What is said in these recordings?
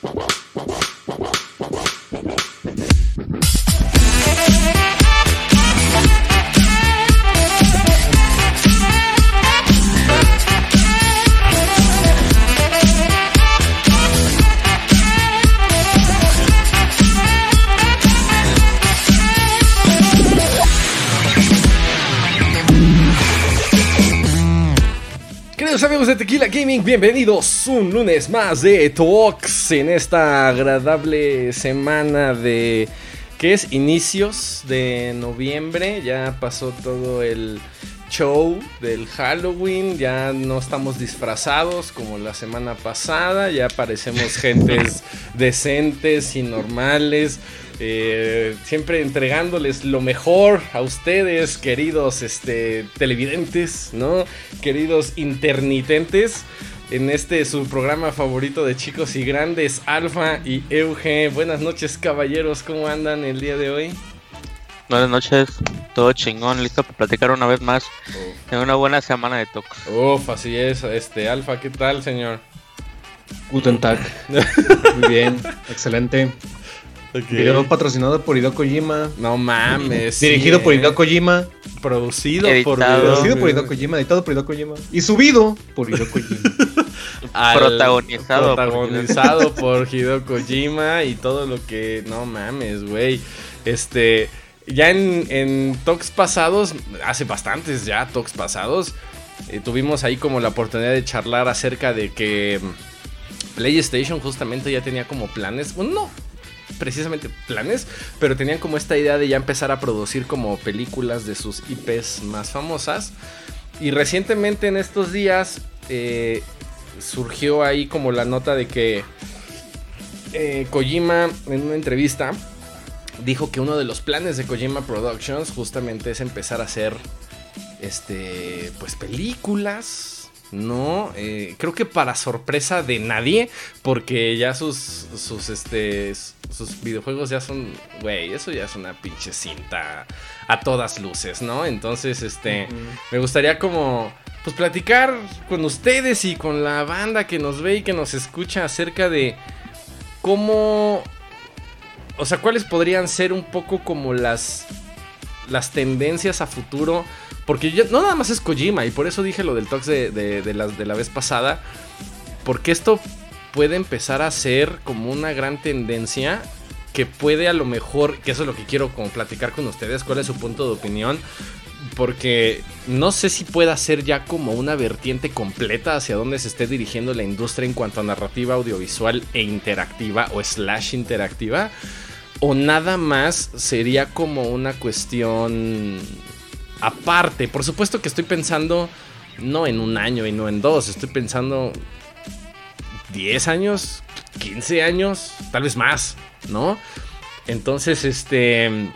Queridos Tequila Gaming, bienvenidos un lunes más de Talks en esta agradable semana de que es inicios de noviembre, ya pasó todo el show del Halloween, ya no estamos disfrazados como la semana pasada, ya parecemos gentes decentes y normales. Eh, siempre entregándoles lo mejor a ustedes, queridos este, televidentes, ¿no? Queridos internitentes. En este su programa favorito de chicos y grandes, Alfa y Euge. Buenas noches, caballeros. ¿Cómo andan el día de hoy? Buenas noches, todo chingón, listo para platicar una vez más en una buena semana de talks. Uf, así es. Este, Alfa, ¿qué tal, señor? Guten Tag. Muy bien, excelente. Video patrocinado por Hideo Kojima. No mames. Dirigido sí, por eh. Hideo Kojima. Producido por Editado. Producido por Hideo Kojima. Editado por Hideo Kojima. Y subido por Hideo Kojima. Al- Protagonizado por protagonizado por Hideo Kojima y todo lo que no mames, güey. Este, ya en, en talks pasados, hace bastantes ya talks pasados, eh, tuvimos ahí como la oportunidad de charlar acerca de que mm, PlayStation justamente ya tenía como planes, bueno, no precisamente planes, pero tenían como esta idea de ya empezar a producir como películas de sus IPs más famosas. Y recientemente en estos días eh, surgió ahí como la nota de que eh, Kojima en una entrevista dijo que uno de los planes de Kojima Productions justamente es empezar a hacer este pues películas no Eh, creo que para sorpresa de nadie porque ya sus sus este sus videojuegos ya son güey eso ya es una pinche cinta a todas luces no entonces este me gustaría como pues platicar con ustedes y con la banda que nos ve y que nos escucha acerca de cómo o sea, cuáles podrían ser un poco como las las tendencias a futuro, porque ya- no nada más es Kojima y por eso dije lo del Tox de, de, de la, de la vez pasada, porque esto puede empezar a ser como una gran tendencia que puede a lo mejor, que eso es lo que quiero como platicar con ustedes, cuál es su punto de opinión, porque no sé si pueda ser ya como una vertiente completa hacia dónde se esté dirigiendo la industria en cuanto a narrativa audiovisual e interactiva o slash interactiva, o nada más sería como una cuestión aparte. Por supuesto que estoy pensando no en un año y no en dos, estoy pensando 10 años, 15 años, tal vez más, ¿no? Entonces, este...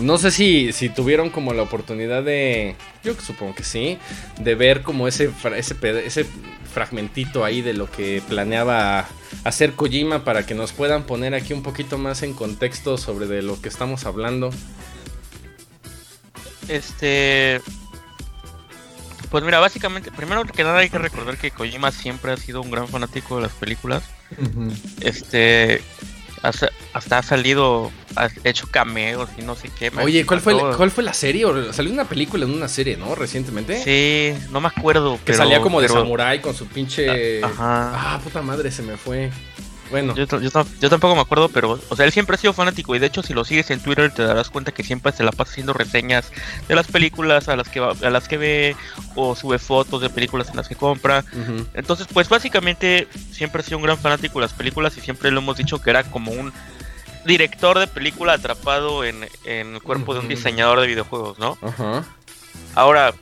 No sé si, si tuvieron como la oportunidad de... Yo supongo que sí. De ver como ese, fra- ese, ese fragmentito ahí de lo que planeaba hacer Kojima para que nos puedan poner aquí un poquito más en contexto sobre de lo que estamos hablando. Este. Pues mira, básicamente, primero que nada hay que recordar que Kojima siempre ha sido un gran fanático de las películas. Este. Hasta ha salido, ha hecho cameos y no sé qué. Oye, ¿cuál fue, el-. ¿cuál fue la serie? ¿O Salió una película en una serie, ¿no? Recientemente. Sí, no me acuerdo. Que pero- salía como de pero- samurái con su pinche... Ajá. Ah, puta madre, se me fue. Bueno. Yo, yo tampoco me acuerdo, pero, o sea, él siempre ha sido fanático y de hecho si lo sigues en Twitter te darás cuenta que siempre se la pasa haciendo reseñas de las películas a las que va- a las que ve o sube fotos de películas en las que compra. Entonces, pues básicamente siempre ha sido un gran fanático de las películas y siempre lo hemos dicho que era como un director de película atrapado en, en el cuerpo de un diseñador de videojuegos, ¿no? Ajá. Ahora,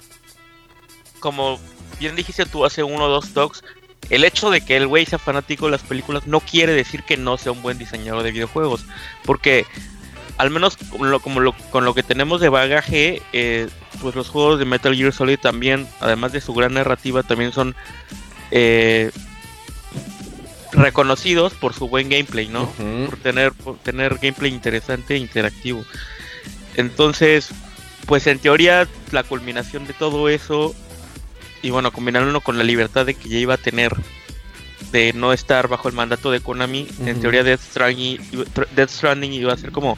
como bien dijiste tú hace uno o dos talks, el hecho de que el güey sea fanático de las películas no quiere decir que no sea un buen diseñador de videojuegos. Porque, al menos con lo, como lo- con lo que tenemos de bagaje, eh, pues los juegos de Metal Gear Solid también, además de su gran narrativa, también son eh, reconocidos por su buen gameplay, ¿no? Por tener, por tener gameplay interesante e interactivo. Entonces, pues en teoría, la culminación de todo eso, y bueno, combinándolo con la libertad de que ya iba a tener de no estar bajo el mandato de Konami, en teoría Death Stranding, Death Stranding iba a ser como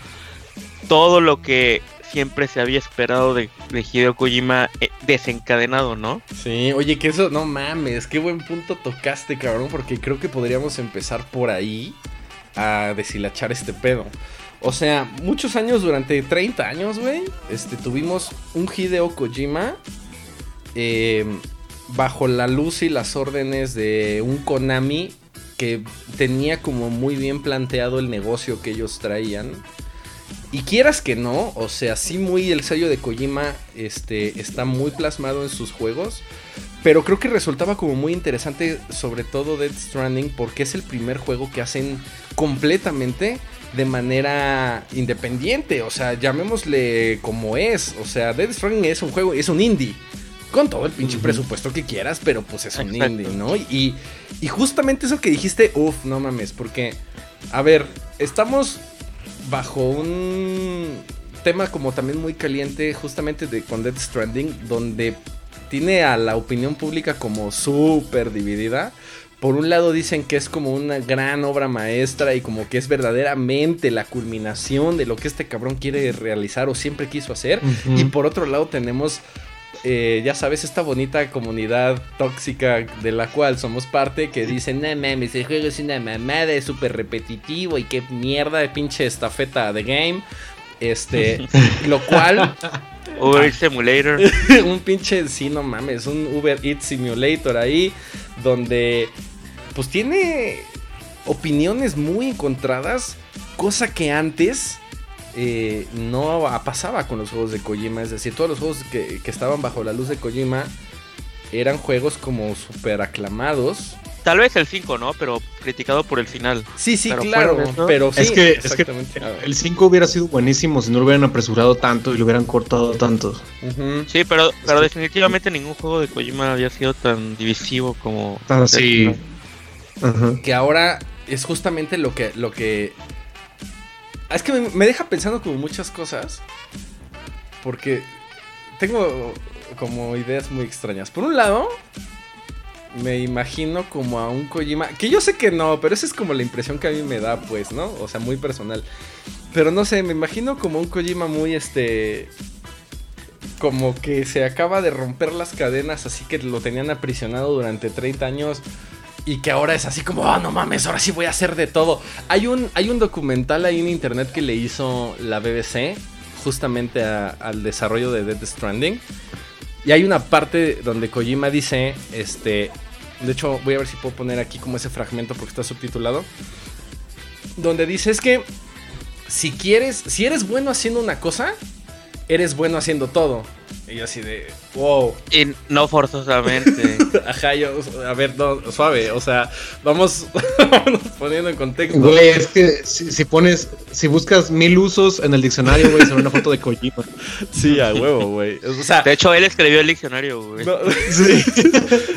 todo lo que siempre se había esperado de, de Hideo Kojima eh, desencadenado, ¿no? Sí, oye, que eso, no mames, qué buen punto tocaste, cabrón, porque creo que podríamos empezar por ahí a deshilachar este pedo. O sea, muchos años, durante 30 años, güey, este, tuvimos un Hideo Kojima eh, bajo la luz y las órdenes de un Konami que tenía como muy bien planteado el negocio que ellos traían. Y quieras que no, o sea, sí muy el sello de Kojima este, está muy plasmado en sus juegos. Pero creo que resultaba como muy interesante, sobre todo Dead Stranding, porque es el primer juego que hacen completamente de manera independiente. O sea, llamémosle como es. O sea, Dead Stranding es un juego, es un indie. Con todo el pinche presupuesto que quieras, pero pues es un Exacto. indie, ¿no? Y, y justamente eso que dijiste, uff, no mames, porque, a ver, estamos bajo un tema como también muy caliente, justamente de con Death Stranding, donde tiene a la opinión pública como súper dividida. Por un lado dicen que es como una gran obra maestra y como que es verdaderamente la culminación de lo que este cabrón quiere realizar o siempre quiso hacer. Y por otro lado tenemos, eh, ya sabes, esta bonita comunidad tóxica de la cual somos parte que dicen, no mames, el juego es una mamada, es súper repetitivo y qué mierda de pinche estafeta de game. Este, lo cual, Uber Eats Simulator. un pinche, sí, no mames, un Uber Eats Simulator ahí, donde pues tiene opiniones muy encontradas, cosa que antes eh, no pasaba con los juegos de Kojima. Es decir, todos los juegos que, que estaban bajo la luz de Kojima eran juegos como súper aclamados. Tal vez el 5, ¿no? Pero criticado por el final. Sí, sí, Pero claro, pero sí, es que, es que el 5 hubiera sido buenísimo si no lo hubieran apresurado tanto y lo hubieran cortado tanto. Sí, pero, pero que- definitivamente ningún juego de Kojima había sido tan divisivo como... Así. Ajá. que ahora es justamente lo que lo que es que me, deja pensando como muchas cosas porque tengo como ideas muy extrañas. Por un lado, me imagino como a un Kojima, que yo sé que no, pero esa es como la impresión que a mí me da, pues, ¿no? O sea, muy personal. Pero no sé, me imagino como un Kojima muy este como que se acaba de romper las cadenas, así que lo tenían aprisionado durante 30 años y que ahora es así como, ah, no mames, ahora sí voy a hacer de todo. Hay un, hay un documental ahí en internet que le hizo la BBC justamente al desarrollo de Death Stranding. Y hay una parte donde Kojima dice, este, de hecho voy a ver si puedo poner aquí como ese fragmento porque está subtitulado, donde dice es que si quieres, si eres bueno haciendo una cosa, eres bueno haciendo todo. Y yo así de, wow. Y no forzosamente. Ajá, yo, a ver, no, suave, o sea, vamos, poniendo en contexto. Güey, es que si, si pones, si buscas mil usos en el diccionario, güey, sale una foto de Kojima. Sí, a huevo, güey. O sea, De hecho, él escribió el diccionario, güey. no, Sí.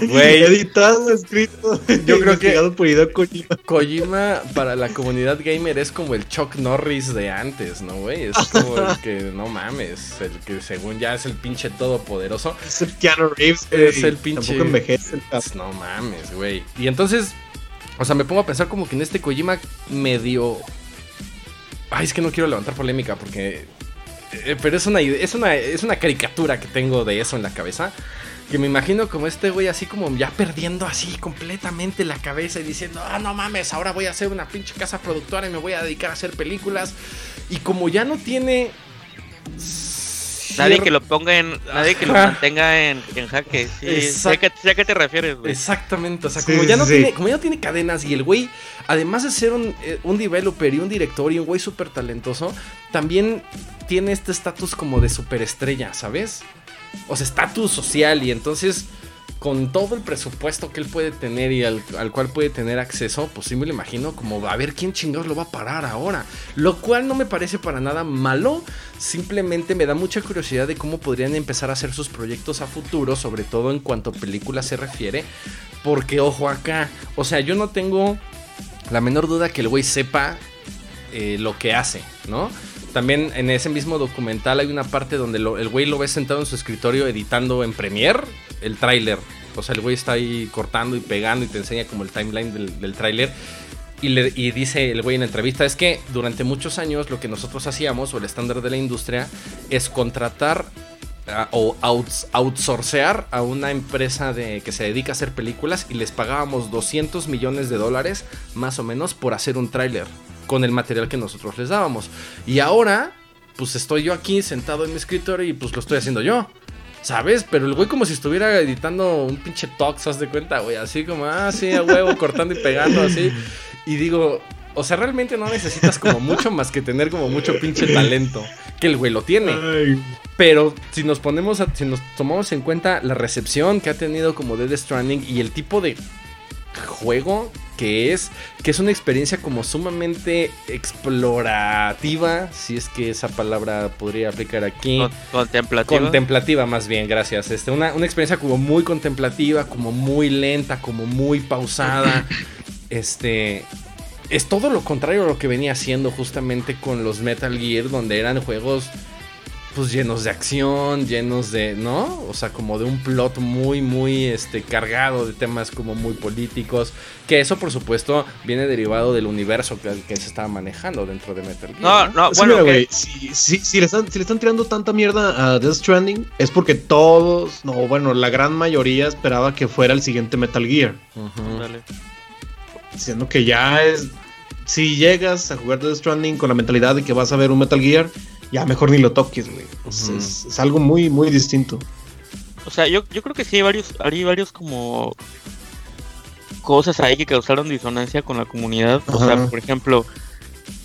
Güey. Editado, escrito. Yo creo que- por Hideo Kojima. Kojima para la comunidad gamer es como el Chuck Norris de antes, ¿no, güey? Es como el que, no mames, el que según ya es el pinche todopoderoso. Es el Keanu Reeves. Es el pinche- Tampoco envejece el no mames, güey. Y entonces, o sea, me pongo a pensar como que en este Kojima medio... Ay, es que no quiero levantar polémica porque... eh, pero es una, es, una, es una caricatura que tengo de eso en la cabeza. Que me imagino como este güey así como ya perdiendo así completamente la cabeza y diciendo, ah, no mames, ahora voy a hacer una pinche casa productora y me voy a dedicar a hacer películas. Y como ya no tiene... Nadie que lo ponga en. Nadie que lo mantenga en, en jaque. Sí, sé Exacto. que, sé a qué te refieres, güey. Exactamente, o sea, Sí, como, ya sí, no sí. tiene, como ya no tiene cadenas y el güey, además de ser un, eh, un developer y un director y un güey súper talentoso, también tiene este estatus como de superestrella, ¿sabes? O sea, estatus social y entonces con todo el presupuesto que él puede tener y al, al cual puede tener acceso, pues sí me lo imagino como a ver quién chingados lo va a parar ahora. Lo cual no me parece para nada malo, simplemente me da mucha curiosidad de cómo podrían empezar a hacer sus proyectos a futuro, sobre todo en cuanto a películas se refiere. Porque ojo acá, o sea, yo no tengo la menor duda que el güey sepa eh, lo que hace, ¿no? También en ese mismo documental hay una parte donde el güey lo ve sentado en su escritorio editando en Premiere el tráiler O sea, el güey está ahí cortando y pegando y te enseña como el timeline del, tráiler. Y, dice el güey en la entrevista, es que durante muchos años lo que nosotros hacíamos, o el estándar de la industria, es contratar o outs- outsourcear a una empresa que se dedica a hacer películas y les pagábamos 200 millones de dólares más o menos por hacer un tráiler con el material que nosotros les dábamos. Y ahora, pues estoy yo aquí sentado en mi escritorio y pues lo estoy haciendo yo. ¿Sabes? Pero el güey como si estuviera editando un pinche tox, ¿haz de cuenta, güey? Así como, ah, sí, a huevo, cortando y pegando, así. Y digo, o sea, realmente no necesitas como mucho más que tener como mucho pinche talento. Que el güey lo tiene. Pero si nos ponemos, a- si nos tomamos en cuenta la recepción que ha tenido como Dead Stranding y el tipo de juego que es, que es una experiencia como sumamente explorativa, si es que esa palabra podría aplicar aquí. Con- Contemplativa. Contemplativa más bien, gracias. Este, una, una experiencia como muy contemplativa, como muy lenta, como muy pausada. este. Es todo lo contrario a lo que venía haciendo justamente con los Metal Gear, donde eran juegos pues llenos de acción, llenos de, ¿no? O sea, como de un plot muy, muy, este, cargado de temas como muy políticos. Que eso, por supuesto, viene derivado del universo que, que se estaba manejando dentro de Metal Gear. No, no, Sí, bueno, mira, que- güey, si, si- si le están, si le están tirando tanta mierda a Death Stranding, es porque todos, no, bueno, la gran mayoría esperaba que fuera el siguiente Metal Gear. Ujú. Dale. Siendo que ya es. Si llegas a jugar Death Stranding con la mentalidad de que vas a ver un Metal Gear, ya mejor ni lo toques, güey. Es- Ujú. es, es algo muy, muy distinto. O sea, yo, yo creo que sí hay varios, hay varios como cosas ahí que causaron disonancia con la comunidad. O sea, por ejemplo,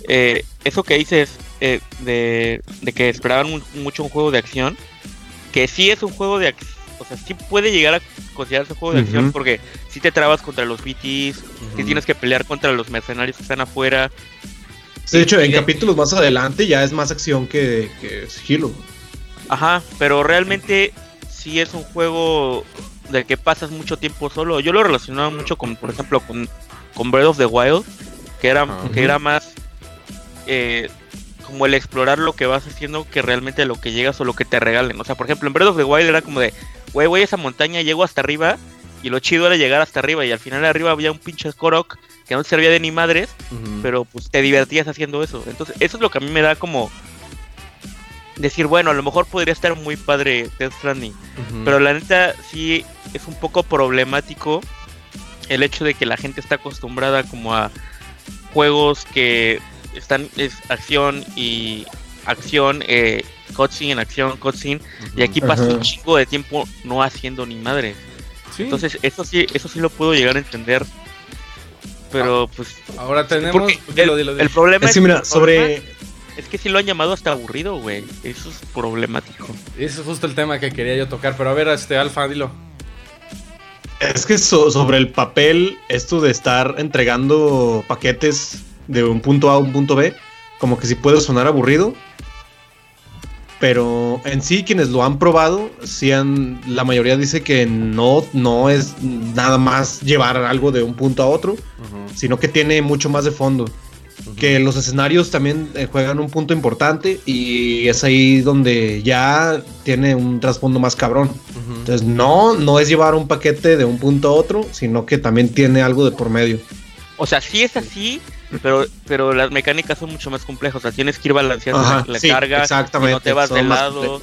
eh, eso que dices eh, de, de que esperaban mu- mucho un juego de acción, que sí es un juego de acción, o sea, sí puede llegar a considerarse un juego de acción porque si te trabas contra los BTs, que Ujú. tienes que pelear contra los mercenarios que están afuera. De hecho, en de- capítulos más adelante ya es más acción que, que sigilo. Ajá, pero realmente sí es un juego del que pasas mucho tiempo solo. Yo lo relacionaba mucho con, por ejemplo, con, con Breath of the Wild, que era, Ajá. que era más eh, como el explorar lo que vas haciendo que realmente lo que llegas o lo que te regalen. O sea, por ejemplo, en Breath of the Wild era como de, güey, voy a esa montaña, llego hasta arriba, y lo chido era llegar hasta arriba, y al final de arriba había un pinche Korok que no te servía de ni madres, pero pues te divertías haciendo eso. Entonces, eso es lo que a mí me da como decir, bueno, a lo mejor podría estar muy padre Death Stranding, pero la neta sí es un poco problemático el hecho de que la gente está acostumbrada como a juegos que están es acción y acción eh, cutscene, acción, cutscene, y aquí pasa un chingo de tiempo no haciendo ni madre. Sí. Entonces, eso sí, eso sí lo puedo llegar a entender. Pero pues ahora tenemos. dilo, el, dilo, el problema Es que es, mira, el problema sobre. es que sí lo han llamado hasta aburrido, güey. Eso es problemático. Ese es justo el tema que quería yo tocar. Pero a ver, este Alfa, dilo. Es que so- sobre el papel, esto de estar entregando paquetes de un punto A a un punto B, como que sí puede sonar aburrido. Pero en sí, quienes lo han probado, sí han, la mayoría dice que no, no es nada más llevar algo de un punto a otro, sino que tiene mucho más de fondo. Que los escenarios también eh, juegan un punto importante y es ahí donde ya tiene un trasfondo más cabrón. Entonces, no, no es llevar un paquete de un punto a otro, sino que también tiene algo de por medio. O sea, sí es así, pero, pero las mecánicas son mucho más complejas. O sea, tienes que ir balanceando Ajá, la, sí, carga, no te vas de lado,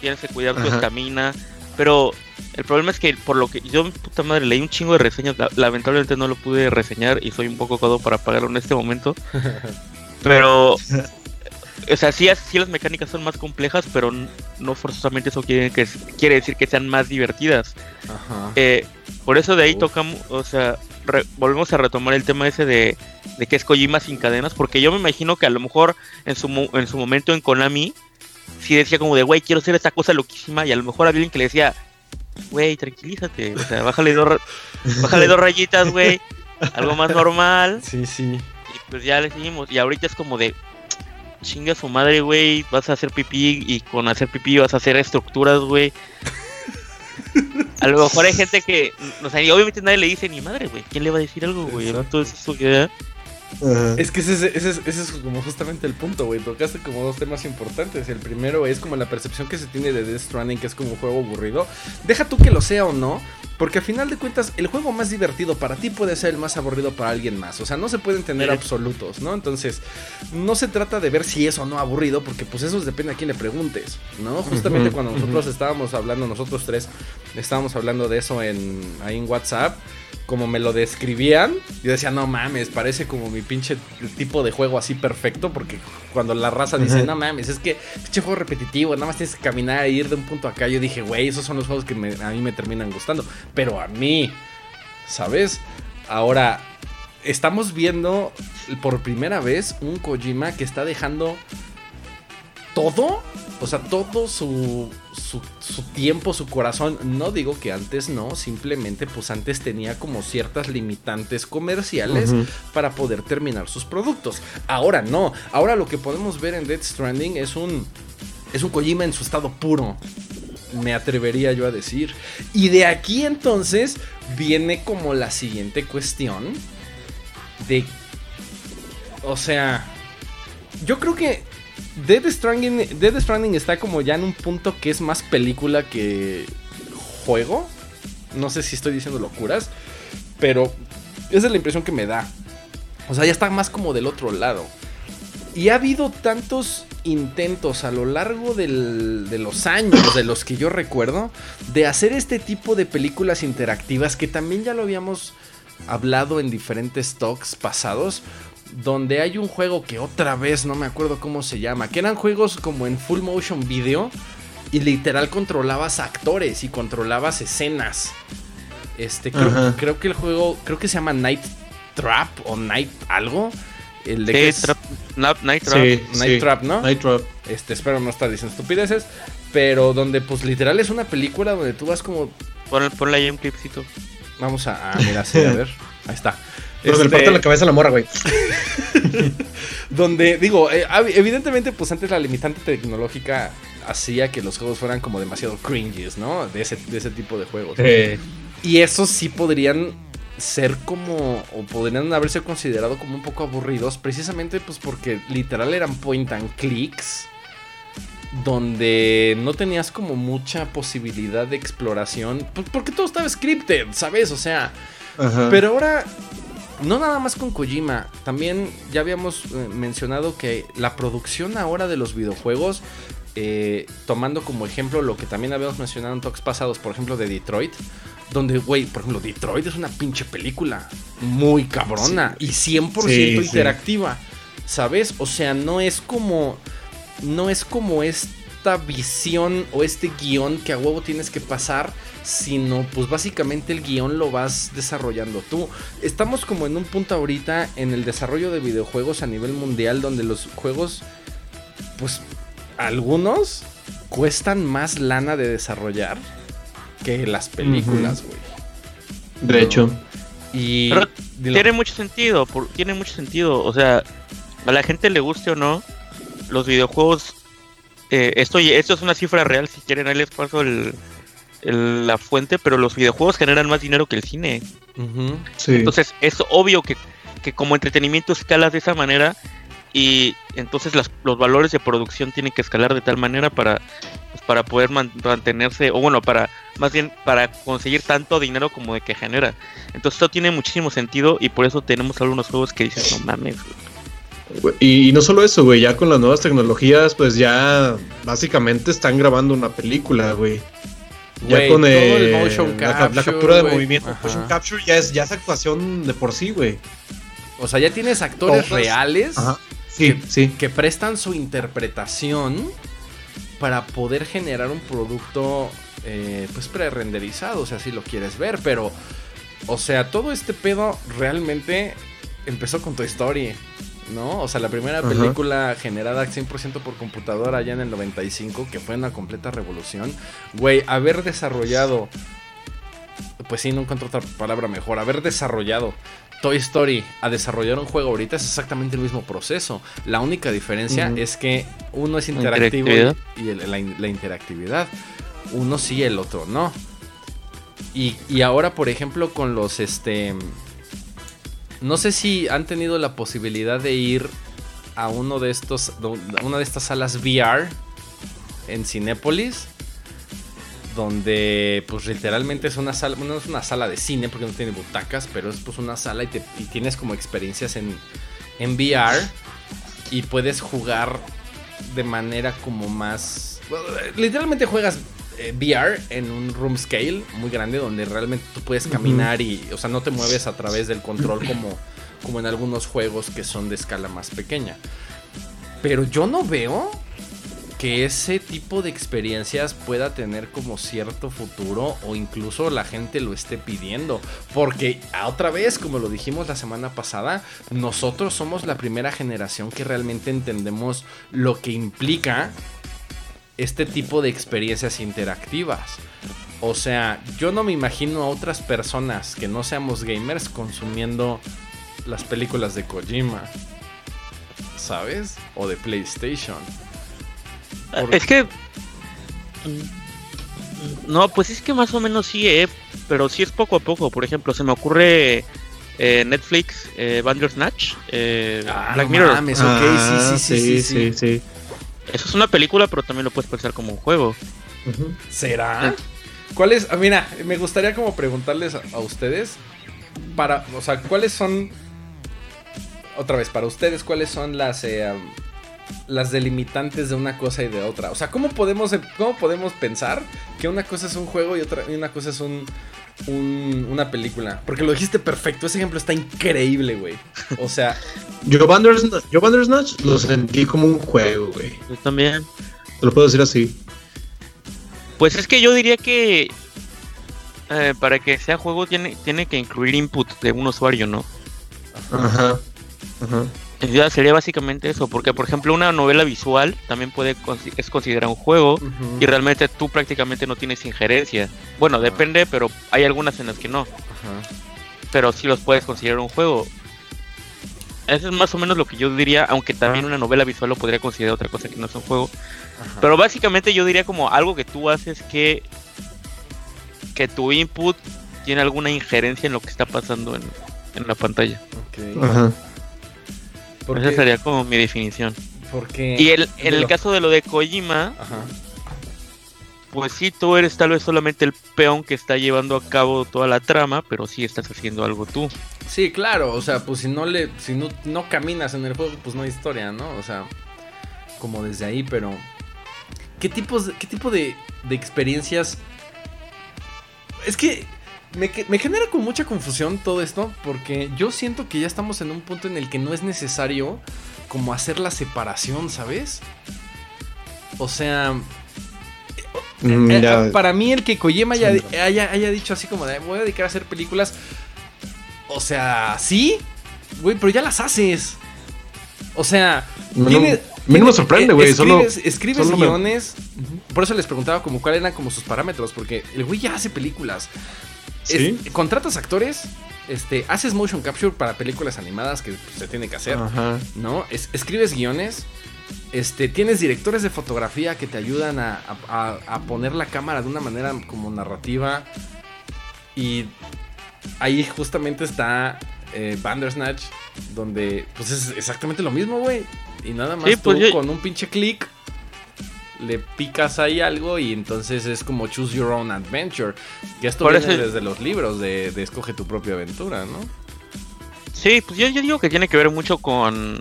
tienes que cuidar tu estamina. Pero el problema es que por lo que yo, puta madre, leí un chingo de reseñas. la- lamentablemente no lo pude reseñar y soy un poco codo para pagarlo en este momento. Pero, o sea, sí, sí las mecánicas son más complejas, pero no forzosamente eso quiere, que, quiere decir que sean más divertidas. Ajá. Eh, por eso de ahí tocamos, o sea, re- volvemos a retomar el tema ese de, de que es Kojima sin cadenas, porque yo me imagino que a lo mejor en su, en su momento en Konami sí decía como de, güey, quiero hacer esta cosa loquísima, y a lo mejor había alguien que le decía, güey, tranquilízate, o sea, bájale dos, bájale dos rayitas, güey, algo más normal, Sí, sí. y pues ya le seguimos, y ahorita es como de, chinga su madre, güey, vas a hacer pipí, y con hacer pipí vas a hacer estructuras, güey. A lo mejor hay gente que, o sea, y obviamente nadie le dice ni madre, güey. ¿Quién le va a decir algo, güey? Entonces, eso ya- Es que ese, es como justamente el punto, güey. Tocaste como dos temas importantes. El primero es como la percepción que se tiene de Death Stranding, que es como un juego aburrido. Deja tú que lo sea o no, porque a final de cuentas, el juego más divertido para ti puede ser el más aburrido para alguien más. O sea, no se pueden tener absolutos, ¿no? Entonces, no se trata de ver si es o no aburrido, porque pues eso depende a quién le preguntes, ¿no? Justamente cuando nosotros estábamos hablando, nosotros tres, estábamos hablando de eso en, ahí en WhatsApp como me lo describían, yo decía, no mames, parece como mi pinche tipo de juego así perfecto, porque cuando la raza dice, no mames, es que pinche juego repetitivo, nada más tienes que caminar e ir de un punto acá, yo dije, güey, esos son los juegos que a mí me terminan gustando, pero a mí, ¿sabes? Ahora, estamos viendo por primera vez un Kojima que está dejando todo, o sea, todo su su, tiempo, su corazón. No digo que antes no, simplemente pues antes tenía como ciertas limitantes comerciales para poder terminar sus productos. Ahora no, ahora lo que podemos ver en Dead Stranding es un es un Kojima en su estado puro. Me atrevería yo a decir. Y de aquí entonces viene como la siguiente cuestión de o sea, yo creo que Dead Stranding, Dead Stranding está como ya en un punto que es más película que juego. No sé si estoy diciendo locuras, pero esa es la impresión que me da. O sea, ya está más como del otro lado. Y ha habido tantos intentos a lo largo de los años, de los que yo recuerdo, de hacer este tipo de películas interactivas que también ya lo habíamos hablado en diferentes talks pasados donde hay un juego que otra vez no me acuerdo cómo se llama, que eran juegos como en full motion video y literal controlabas actores y controlabas escenas. Este, creo, que el juego, creo que se llama Night Trap o Night algo. El de que Night Trap. Night Trap, ¿no? Night Trap. Este, espero no estar diciendo estupideces. Pero donde, pues, literal es una película donde tú vas como. Ponle, ahí un clipcito. Vamos a, a mira, a ver. Ahí está. Pero este... le la cabeza a la morra, güey. donde, digo, eh, evidentemente, pues antes la limitante tecnológica hacía que los juegos fueran como demasiado cringes, ¿no? De ese, de ese tipo de juegos. Y esos sí podrían ser como, o podrían haberse considerado como un poco aburridos, precisamente pues porque literal eran point and clicks, donde no tenías como mucha posibilidad de exploración, pues porque todo estaba scripted, ¿sabes? O sea, pero ahora no nada más con Kojima, también ya habíamos eh, mencionado que la producción ahora de los videojuegos, eh, tomando como ejemplo lo que también habíamos mencionado en talks pasados, por ejemplo de Detroit, donde, güey, por ejemplo, Detroit es una pinche película muy cabrona y 100% interactiva, ¿sabes? O sea, no es como, no es como esta visión o este guion que a huevo tienes que pasar sino pues básicamente el guion lo vas desarrollando tú. Estamos como en un punto ahorita en el desarrollo de videojuegos a nivel mundial donde los juegos, pues algunos cuestan más lana de desarrollar que las películas, güey. De hecho. Y tiene mucho sentido, tiene mucho sentido, o sea, a la gente le guste o no, los videojuegos eh, esto, esto es una cifra real, si quieren ahí les paso el, la fuente, pero los videojuegos generan más dinero que el cine. Entonces es obvio que, como entretenimiento escalas de esa manera y entonces los valores de producción tienen que escalar de tal manera para, pues, para poder mantenerse, o bueno, para más bien para conseguir tanto dinero como de que genera. Entonces esto tiene muchísimo sentido y por eso tenemos algunos juegos que dicen, no mames. Y, y, no solo eso, güey, ya con las nuevas tecnologías, pues ya básicamente están grabando una película, güey. Ya con el, motion capture, la, captura de movimiento, motion capture ya es, ya es actuación de por sí, güey. O sea, ya tienes actores reales Sí, que, sí. que prestan su interpretación para poder generar un producto eh, pues pre-renderizado, o sea, si lo quieres ver, pero o sea, todo este pedo realmente empezó con Toy Story. ¿No? O sea, la primera película generada 100% por computadora allá en el 95, que fue una completa revolución. Güey, haber desarrollado, pues sí, no encuentro otra palabra mejor, haber desarrollado Toy Story a desarrollar un juego ahorita es exactamente el mismo proceso. La única diferencia es que uno es interactivo y, la, interactividad. Uno sí, el otro no. Y, y ahora, por ejemplo, con los este No sé si han tenido la posibilidad de ir a uno de estos, una de estas salas VR en Cinépolis donde pues literalmente es una sala, no es una sala de cine porque no tiene butacas, pero es pues una sala y tienes como experiencias en, en VR y puedes jugar de manera como más... Literalmente juegas eh, VR en un room scale muy grande donde realmente tú puedes caminar y, o sea, no te mueves a través del control como, como en algunos juegos que son de escala más pequeña. Pero yo no veo que ese tipo de experiencias pueda tener como cierto futuro o incluso la gente lo esté pidiendo. Porque otra vez, como lo dijimos la semana pasada, nosotros somos la primera generación que realmente entendemos lo que implica este tipo de experiencias interactivas. O sea, yo no me imagino a otras personas que no seamos gamers consumiendo las películas de Kojima. ¿Sabes? O de PlayStation. Es que. No, pues es que más o menos sí, eh, pero sí es poco a poco. Por ejemplo, se me ocurre eh, Netflix, eh, Bandersnatch, eh, Ah, Black no Mirror. mames, ok, sí, sí, sí, sí, sí. Eso es una película, pero también lo puedes pensar como un juego. ¿Será? ¿Cuál es? ah, Mira, me gustaría como preguntarles a, a ustedes para, o sea, ¿cuáles son otra vez para ustedes cuáles son las eh, um, las delimitantes de una cosa y de otra? O sea, ¿cómo podemos cómo podemos pensar que una cosa es un juego y otra y una cosa es un, un- una película? Porque lo dijiste perfecto, ese ejemplo está increíble, güey. O sea, Yo Bandersnatch, yo Bandersnatch lo sentí como un juego, güey. Yo también. Te lo puedo decir así. Pues es que yo diría que eh, para que sea juego tiene, tiene que incluir input de un usuario, ¿no? Ajá. Ajá. Ya sería básicamente eso, porque por ejemplo una novela visual también puede es considerada un juego y realmente tú prácticamente no tienes injerencia. Bueno, depende, pero hay algunas en las que no, Ajá. pero sí los puedes considerar un juego. Eso es más o menos lo que yo diría, aunque también una novela visual lo podría considerar otra cosa que no es un juego. Pero básicamente yo diría como algo que tú haces que que tu input tiene alguna injerencia en lo que está pasando en, en la pantalla. Ok. Ajá. ¿Por Esa sería como mi definición. Porque Y el, en el caso de lo de Kojima, Ajá. pues sí, tú eres tal vez solamente el peón que está llevando a cabo toda la trama, pero sí estás haciendo algo tú. Sí, claro, o sea, pues si no le, si no, no caminas en el juego, pues no hay historia, ¿no? O sea, como desde ahí, pero ¿qué tipos, qué tipo de, de experiencias? Es que me, genera con mucha confusión todo esto, porque yo siento que ya estamos en un punto en el que no es necesario como hacer la separación, ¿sabes? O sea, eh, eh, para mí el que Kojima haya, haya, haya dicho así como de voy a dedicar a hacer películas. O sea, sí, güey, pero ya las haces. O sea, No, tiene- no, a mí no me sorprende, güey, solo- Escribes, escribes solo me- guiones. Por eso les preguntaba como cuáles eran como sus parámetros, porque el güey ya hace películas. ¿Sí? Es- contratas actores, este, haces motion capture para películas animadas que pues, se tiene que hacer. Ajá. ¿no? Es- escribes guiones, este, tienes directores de fotografía que te ayudan a, a- a- a poner la cámara de una manera como narrativa. Y ahí justamente está eh, Bandersnatch, donde pues es exactamente lo mismo, güey. Y nada más Sí, pues tú yo- con un pinche clic le picas ahí algo y entonces es como choose your own adventure. Que esto viene desde los libros de, de escoge tu propia aventura, ¿no? Sí, pues yo, yo digo que tiene que ver mucho con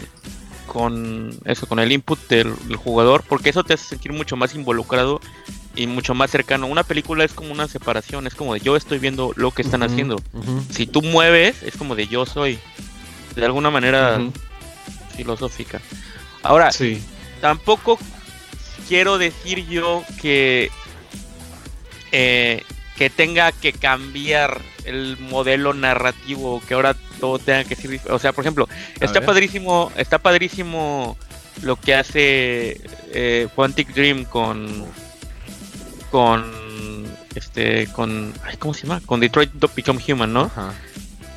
con eso, con el input del, del jugador, porque eso te hace sentir mucho más involucrado y mucho más cercano. Una película es como una separación, es como de yo estoy viendo lo que están haciendo. Si tú mueves, es como de yo soy. De alguna manera filosófica. Ahora, Sí. tampoco quiero decir yo que eh, que tenga que cambiar el modelo narrativo que ahora todo tenga que ser o sea por ejemplo A está ver. padrísimo está padrísimo lo que hace eh, Quantic Dream con con este con ay, cómo se llama con Detroit Become Human no Ajá.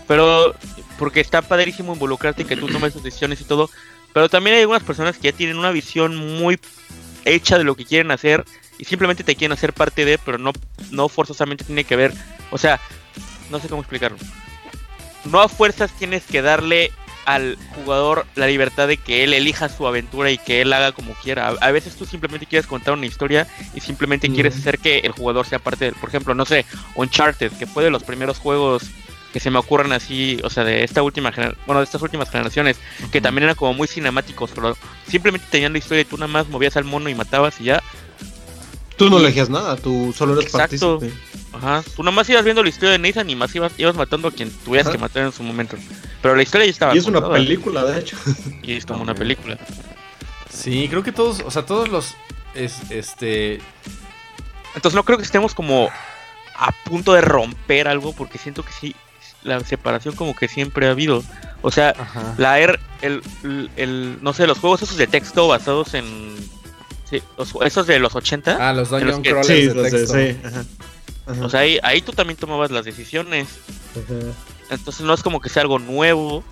pero porque está padrísimo involucrarte y que tú tomes tus decisiones y todo. Pero también hay algunas personas que ya tienen una visión muy hecha de lo que quieren hacer y simplemente te quieren hacer parte de, pero no, no forzosamente tiene que ver. O sea, no sé cómo explicarlo. no a fuerzas tienes que darle al jugador la libertad de que él elija su aventura y que él haga como quiera. A, veces tú simplemente quieres contar una historia y simplemente quieres hacer que el jugador sea parte de Por ejemplo, no sé, Uncharted, que fue de los primeros juegos que se me ocurren así, o sea, de esta última bueno, de estas últimas generaciones, que también eran como muy cinemáticos, pero simplemente tenían la historia y tú nada más movías al mono y matabas y ya. Tú no elegías nada, tú solo eres Exacto. Ajá, tú nomás ibas viendo la historia de Nathan y más ibas, ibas matando a quien tuvieras que matar en su momento. Pero la historia ya estaba. Y es una película, de hecho. Y es como una película. Sí, creo que todos, o sea, todos los. Es, este. Entonces no creo que estemos como a punto de romper algo, porque siento que sí, la separación como que siempre ha habido. O sea, la R, el, el, no sé, los juegos esos de texto basados en. Sí, esos de los 80. Ah, los Dungeon Crawlers de texto. Sí, ajá. O sea, ahí, ahí tú también tomabas las decisiones. Entonces no es como que sea algo nuevo.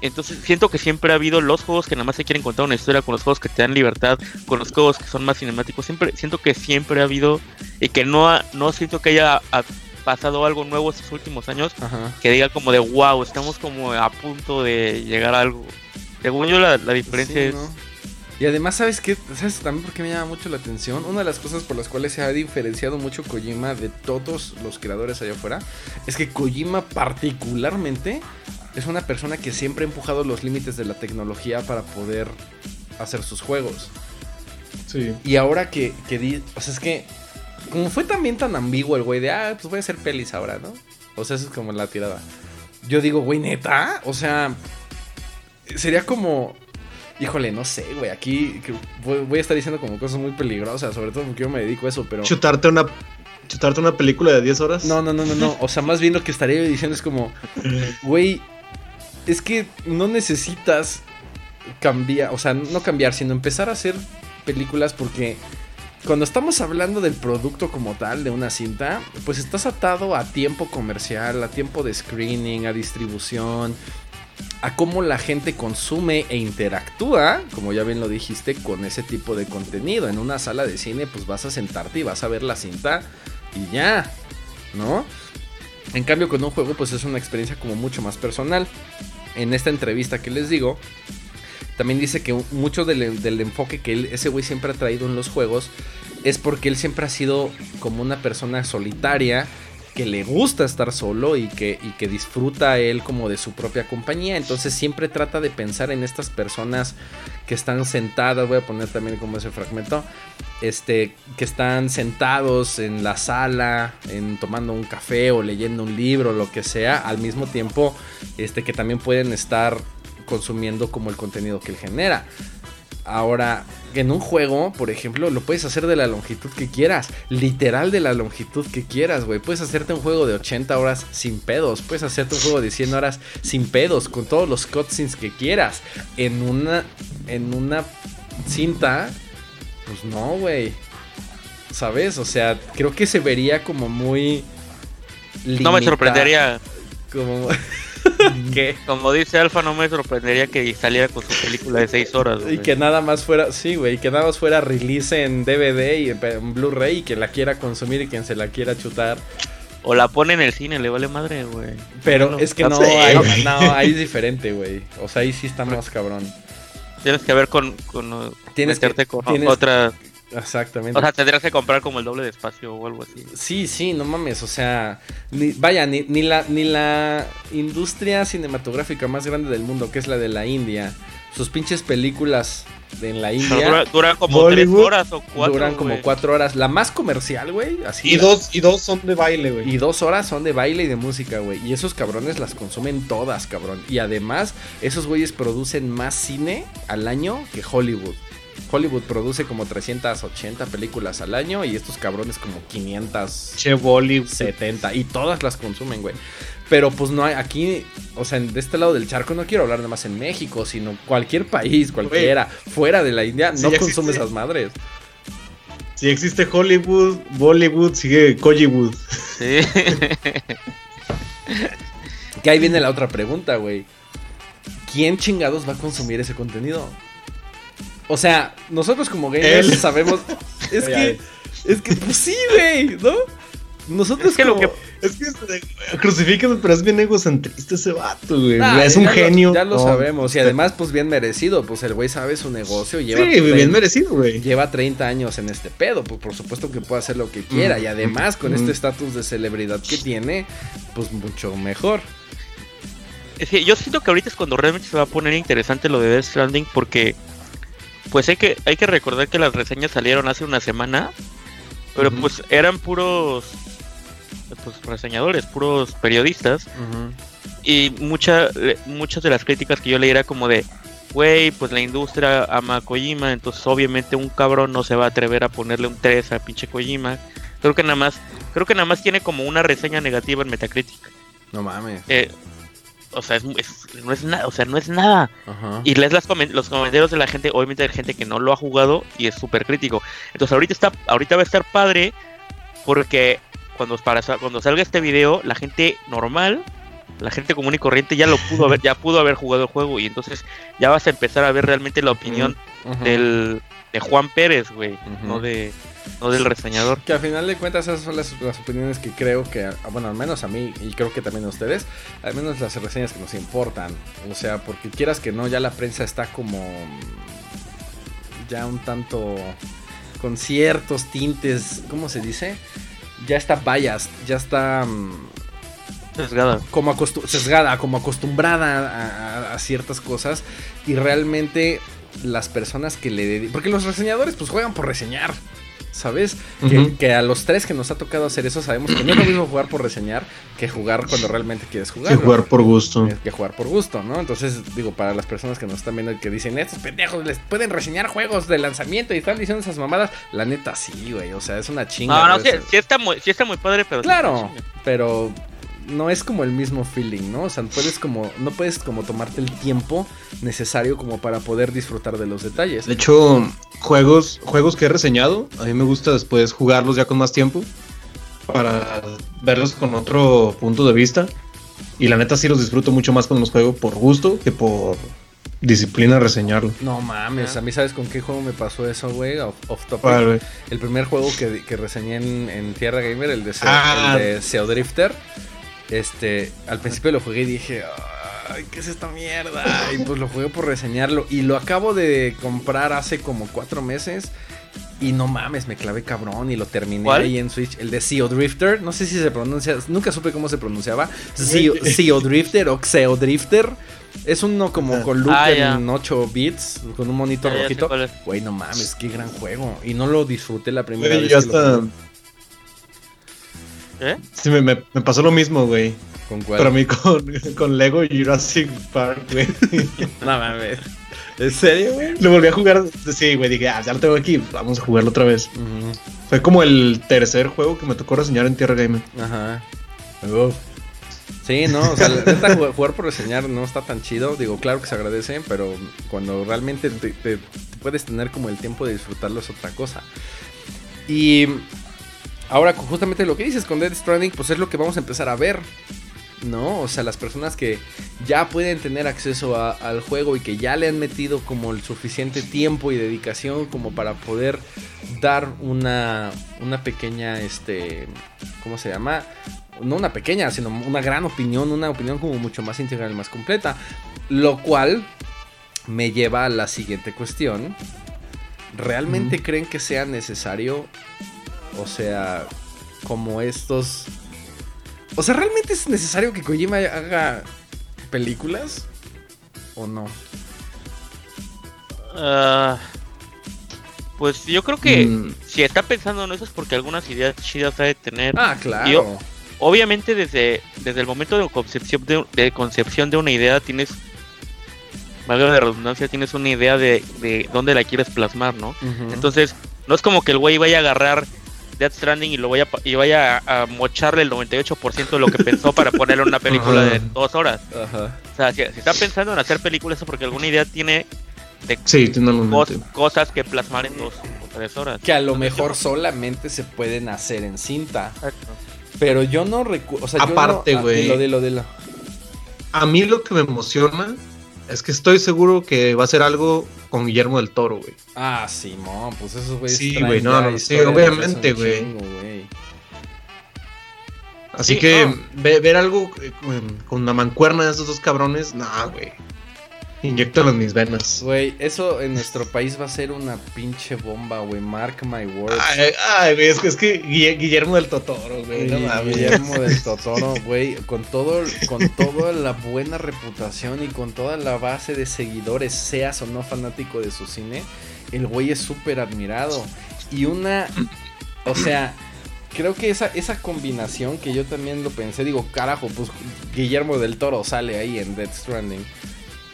Entonces siento que siempre ha habido los juegos que nada más se quieren contar una historia, con los juegos que te dan libertad, con los juegos que son más cinemáticos. Siempre siento que siempre ha habido y que no no siento que haya pasado algo nuevo estos últimos años que diga como de wow, estamos como a punto de llegar a algo. Según yo la, diferencia es y además, ¿sabes qué? ¿Sabes también por qué me llama mucho la atención? Una de las cosas por las cuales se ha diferenciado mucho Kojima de todos los creadores allá afuera es que Kojima particularmente es una persona que siempre ha empujado los límites de la tecnología para poder hacer sus juegos. Sí. Y ahora que, que o sea, es que como fue también tan ambiguo el güey de, ah, pues voy a hacer pelis ahora, ¿no? O sea, eso es como la tirada. Yo digo, güey, neta, o sea, sería como Híjole, no sé, güey. Aquí voy, a estar diciendo como cosas muy peligrosas, sobre todo porque yo me dedico a eso, pero. Chutarte una. Chutarte una película de 10 horas. No, no, no, no, no. O sea, más bien lo que estaría diciendo es como. Güey. Es que no necesitas cambiar. O sea, no cambiar, sino empezar a hacer películas porque. Cuando estamos hablando del producto como tal, de una cinta, pues estás atado a tiempo comercial, a tiempo de screening, a distribución, a cómo la gente consume e interactúa, como ya bien lo dijiste, con ese tipo de contenido. En una sala de cine, pues vas a sentarte y vas a ver la cinta y ya, ¿no? En cambio, con un juego, pues es una experiencia como mucho más personal. En esta entrevista que les digo, también dice que mucho del, enfoque que ese güey siempre ha traído en los juegos es porque él siempre ha sido como una persona solitaria que le gusta estar solo y que, y que disfruta él como de su propia compañía. Entonces siempre trata de pensar en estas personas que están sentadas, voy a poner también como ese fragmento, este, que están sentados en la sala, en tomando un café o leyendo un libro, lo que sea, al mismo tiempo, este, que también pueden estar consumiendo como el contenido que él genera. Ahora, en un juego, por ejemplo, lo puedes hacer de la longitud que quieras. Literal de la longitud que quieras, güey. Puedes hacerte un juego de 80 horas sin pedos. Puedes hacerte un juego de 100 horas sin pedos. Con todos los cutscenes que quieras. En una. En una cinta. Pues no, güey. ¿Sabes? O sea, creo que se vería como muy. No me sorprendería. Como. que como dice Alfa, no me sorprendería que saliera con su película de 6 horas. Y que nada más fuera, sí, güey, que nada más fuera release en DVD y en Blu-ray y quien la quiera consumir y quien se la quiera chutar. O la pone en el cine, le vale madre, güey. Pero es que no, hay, no, ahí es diferente, güey. O sea, ahí sí está más cabrón. Tienes que ver con, con tienes que, con otra Exactamente. O sea, tendrías que comprar como el doble de espacio o algo así. Sí, sí, no mames. O sea, vaya, ni, ni, la, ni la industria cinematográfica más grande del mundo, que es la de la India, sus pinches películas en la India. duran como tres horas o cuatro. Duran como cuatro horas. La más comercial, güey. Así y, dos, y dos son de baile, güey. Y dos horas son de baile y de música, güey. Y esos cabrones las consumen todas, cabrón. Y además, esos güeyes producen más cine al año que Hollywood. Hollywood produce como 380 películas al año y estos cabrones como 570 y todas las consumen, güey. Pero pues no hay aquí, o sea, de este lado del charco no quiero hablar nada más en México, sino cualquier país, cualquiera, fuera de la India, no consume esas madres. Si existe Hollywood, Bollywood, sigue Hollywood. Sí. que ahí viene la otra pregunta, güey. ¿Quién chingados va a consumir ese contenido? O sea, nosotros como gamers sabemos. Es que. Es que, pues sí, güey, ¿no? nosotros Es que lo como- que- Es que crucifíquenme, pero es bien egocentrista ese vato, güey. Ah, es un ya lo- genio. ya lo No. sabemos. Y además, pues bien merecido. Pues el güey sabe su negocio. Sí, Lleva bien 30 merecido, güey. Lleva 30 años en este pedo, pues por supuesto que puede hacer lo que quiera. Mm, Y además, con mm. este estatus de celebridad que tiene, pues mucho mejor. Es que yo siento que ahorita es cuando realmente se va a poner interesante lo de Death Stranding porque pues hay que hay que recordar que las reseñas salieron hace una semana, pero pues eran puros pues, reseñadores, puros periodistas y mucha, muchas de las críticas que yo leí era como de güey, pues la industria ama a Kojima, entonces obviamente un cabrón no se va a atrever a ponerle un 3 a pinche Kojima. Creo que nada más creo que nada más tiene como una reseña negativa en Metacritic. No mames. Eh, o sea, es, es- no es nada, o sea, no es nada. Ajá. Y lees las comen- los comentarios de la gente, obviamente hay gente que no lo ha jugado y es súper crítico. Entonces ahorita está, ahorita va a estar padre porque cuando, para, cuando salga este video, la gente normal, la gente común y corriente ya lo pudo haber, ya pudo haber jugado el juego y entonces ya vas a empezar a ver realmente la opinión del de Juan Pérez, güey, no de no del reseñador. Que al final de cuentas esas son las, las opiniones que creo que, bueno, al menos a mí y creo que también a ustedes, al menos las reseñas que nos importan. O sea, porque quieras que no, ya la prensa está como mm, ya un tanto con ciertos tintes, ¿cómo se dice? Ya está biased, ya está mm, Sesgada. como sesgada, como acostumbrada a, a- a ciertas cosas y realmente las personas que le dedican, porque los reseñadores pues juegan por reseñar, ¿sabes? Que, a los tres que nos ha tocado hacer eso sabemos que no es lo mismo jugar por reseñar que jugar cuando realmente quieres jugar. Que jugar por gusto. Que jugar por gusto, ¿no? Entonces, digo, para las personas que nos están viendo y que dicen, estos pendejos les pueden reseñar juegos de lanzamiento y están diciendo esas mamadas, la neta sí, güey, o sea, es una chinga. No, no, sí, está muy, sí está muy padre, pero sí Claro, pero no es como el mismo feeling, ¿no? O sea, puedes como, no puedes como tomarte el tiempo necesario como para poder disfrutar de los detalles. De hecho, juegos, juegos que he reseñado, a mí me gusta después jugarlos ya con más tiempo para verlos con otro punto de vista. Y la neta sí los disfruto mucho más cuando los juego por gusto que por disciplina reseñarlo. No mames, Ah. a mí sabes con qué juego me pasó eso, güey, off, off topic. ¿Cuál, güey? El primer juego que, que reseñé en, en Tierra Gamer, el de, Seo, Ah. el de Seo Drifter. Este, al principio lo jugué y dije, ay, ¿qué es esta mierda? Y pues lo jugué por reseñarlo. Y lo acabo de comprar hace como cuatro meses. Y no mames, me clavé cabrón y lo terminé ¿Cuál? ahí en Switch. El de Sea Drifter, no sé si se pronuncia, nunca supe cómo se pronunciaba. Sea, Drifter o Xeo Drifter. Es uno como con look Ah, ya. en 8 bits, con un monito Ya, ya rojito. Güey, no mames, qué gran juego. Y no lo disfruté la primera vez. yo que lo hasta- jugué. ¿Eh? Sí, me, me- me pasó lo mismo, güey. ¿Con cuál? Pero a mí con, con Lego Jurassic Park, güey. No mames. ¿En serio, güey? lo volví a jugar. Sí, güey, dije, ah, ya lo tengo aquí, vamos a jugarlo otra vez. Fue como el tercer juego que me tocó reseñar en Tierra Gamer. Ajá. Uf. Sí, no, o sea, la neta, jugar, jugar por reseñar no está tan chido. Digo, claro que se agradece, pero cuando realmente te, te- te puedes tener como el tiempo de disfrutarlo es otra cosa. Y ahora, justamente lo que dices con Dead Stranding, pues es lo que vamos a empezar a ver. ¿No? O sea, las personas que ya pueden tener acceso a- al juego y que ya le han metido como el suficiente tiempo y dedicación como para poder dar una, una pequeña, este, ¿cómo se llama? No una pequeña, sino una gran opinión, una opinión como mucho más integral y más completa. Lo cual me lleva a la siguiente cuestión. ¿Realmente creen que sea necesario? O sea, como estos... O sea, ¿realmente es necesario que Kojima haga películas? ¿O no? Ah, pues yo creo que Mm, si está pensando en eso es porque algunas ideas chidas ha de tener. Ah, claro. Yo- Obviamente desde, desde el momento de concepción de, de concepción de una idea tienes, valga la redundancia, tienes una idea de, de dónde la quieres plasmar, ¿no? Entonces, no es como que el güey vaya a agarrar Death Stranding y lo vaya, y vaya a, a mocharle el 98% de lo que pensó para ponerle una película de dos horas. Ajá. O sea, si, si está pensando en hacer películas es porque alguna idea tiene de sí, cos- cosas que plasmar en dos o tres horas. Que a lo mejor solamente se pueden hacer en cinta. Pero yo no recuerdo. O sea, no- Aparte, ah, güey. Dilo, dilo, dilo. A mí lo que me emociona es que estoy seguro que va a ser algo con Guillermo del Toro, güey. Ah, Simón, pues esos güeyes. Sí, güey, no, no, sí, obviamente, güey. Así Sí, que no. ve- ver algo eh, con, una mancuerna de esos dos cabrones, nah, güey. Inyectalo en mis venas. Güey, eso en nuestro país va a ser una pinche bomba, güey. Mark my words. Ay, güey, es que, es que Guille- Guillermo del Totoro, güey. No Guille- mames. Guillermo del Totoro, güey, con todo, con toda la buena reputación y con toda la base de seguidores, seas o no fanático de su cine, el güey es súper admirado. Y una, o sea, creo que esa, esa combinación que yo también lo pensé, digo, carajo, pues Guillermo del Toro sale ahí en Dead Stranding.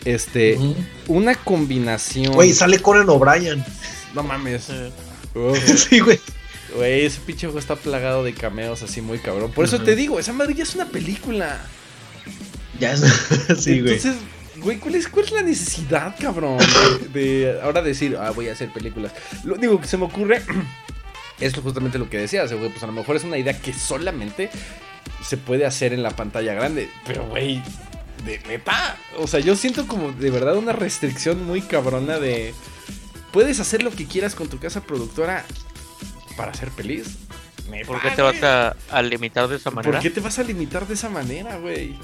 Este, una combinación. Güey, sale Conan O'Brien. no mames. Sí, güey. Güey, ese pinche juego está plagado de cameos así muy cabrón. Por eso te digo, esa madre ya es una película. Ya es. sí, güey. Entonces, güey, ¿cuál es, cuál es la necesidad, cabrón? De, de ahora decir, ah, voy a hacer películas. Lo único que se me ocurre es justamente lo que decías, güey. Pues a lo mejor es una idea que solamente se puede hacer en la pantalla grande. Pero, güey, de neta. O sea, yo siento como de verdad una restricción muy cabrona de. Puedes hacer lo que quieras con tu casa productora para ser feliz. Neta, ¿Por qué te vas a, a limitar de esa manera? ¿Por qué te vas a limitar de esa manera, güey?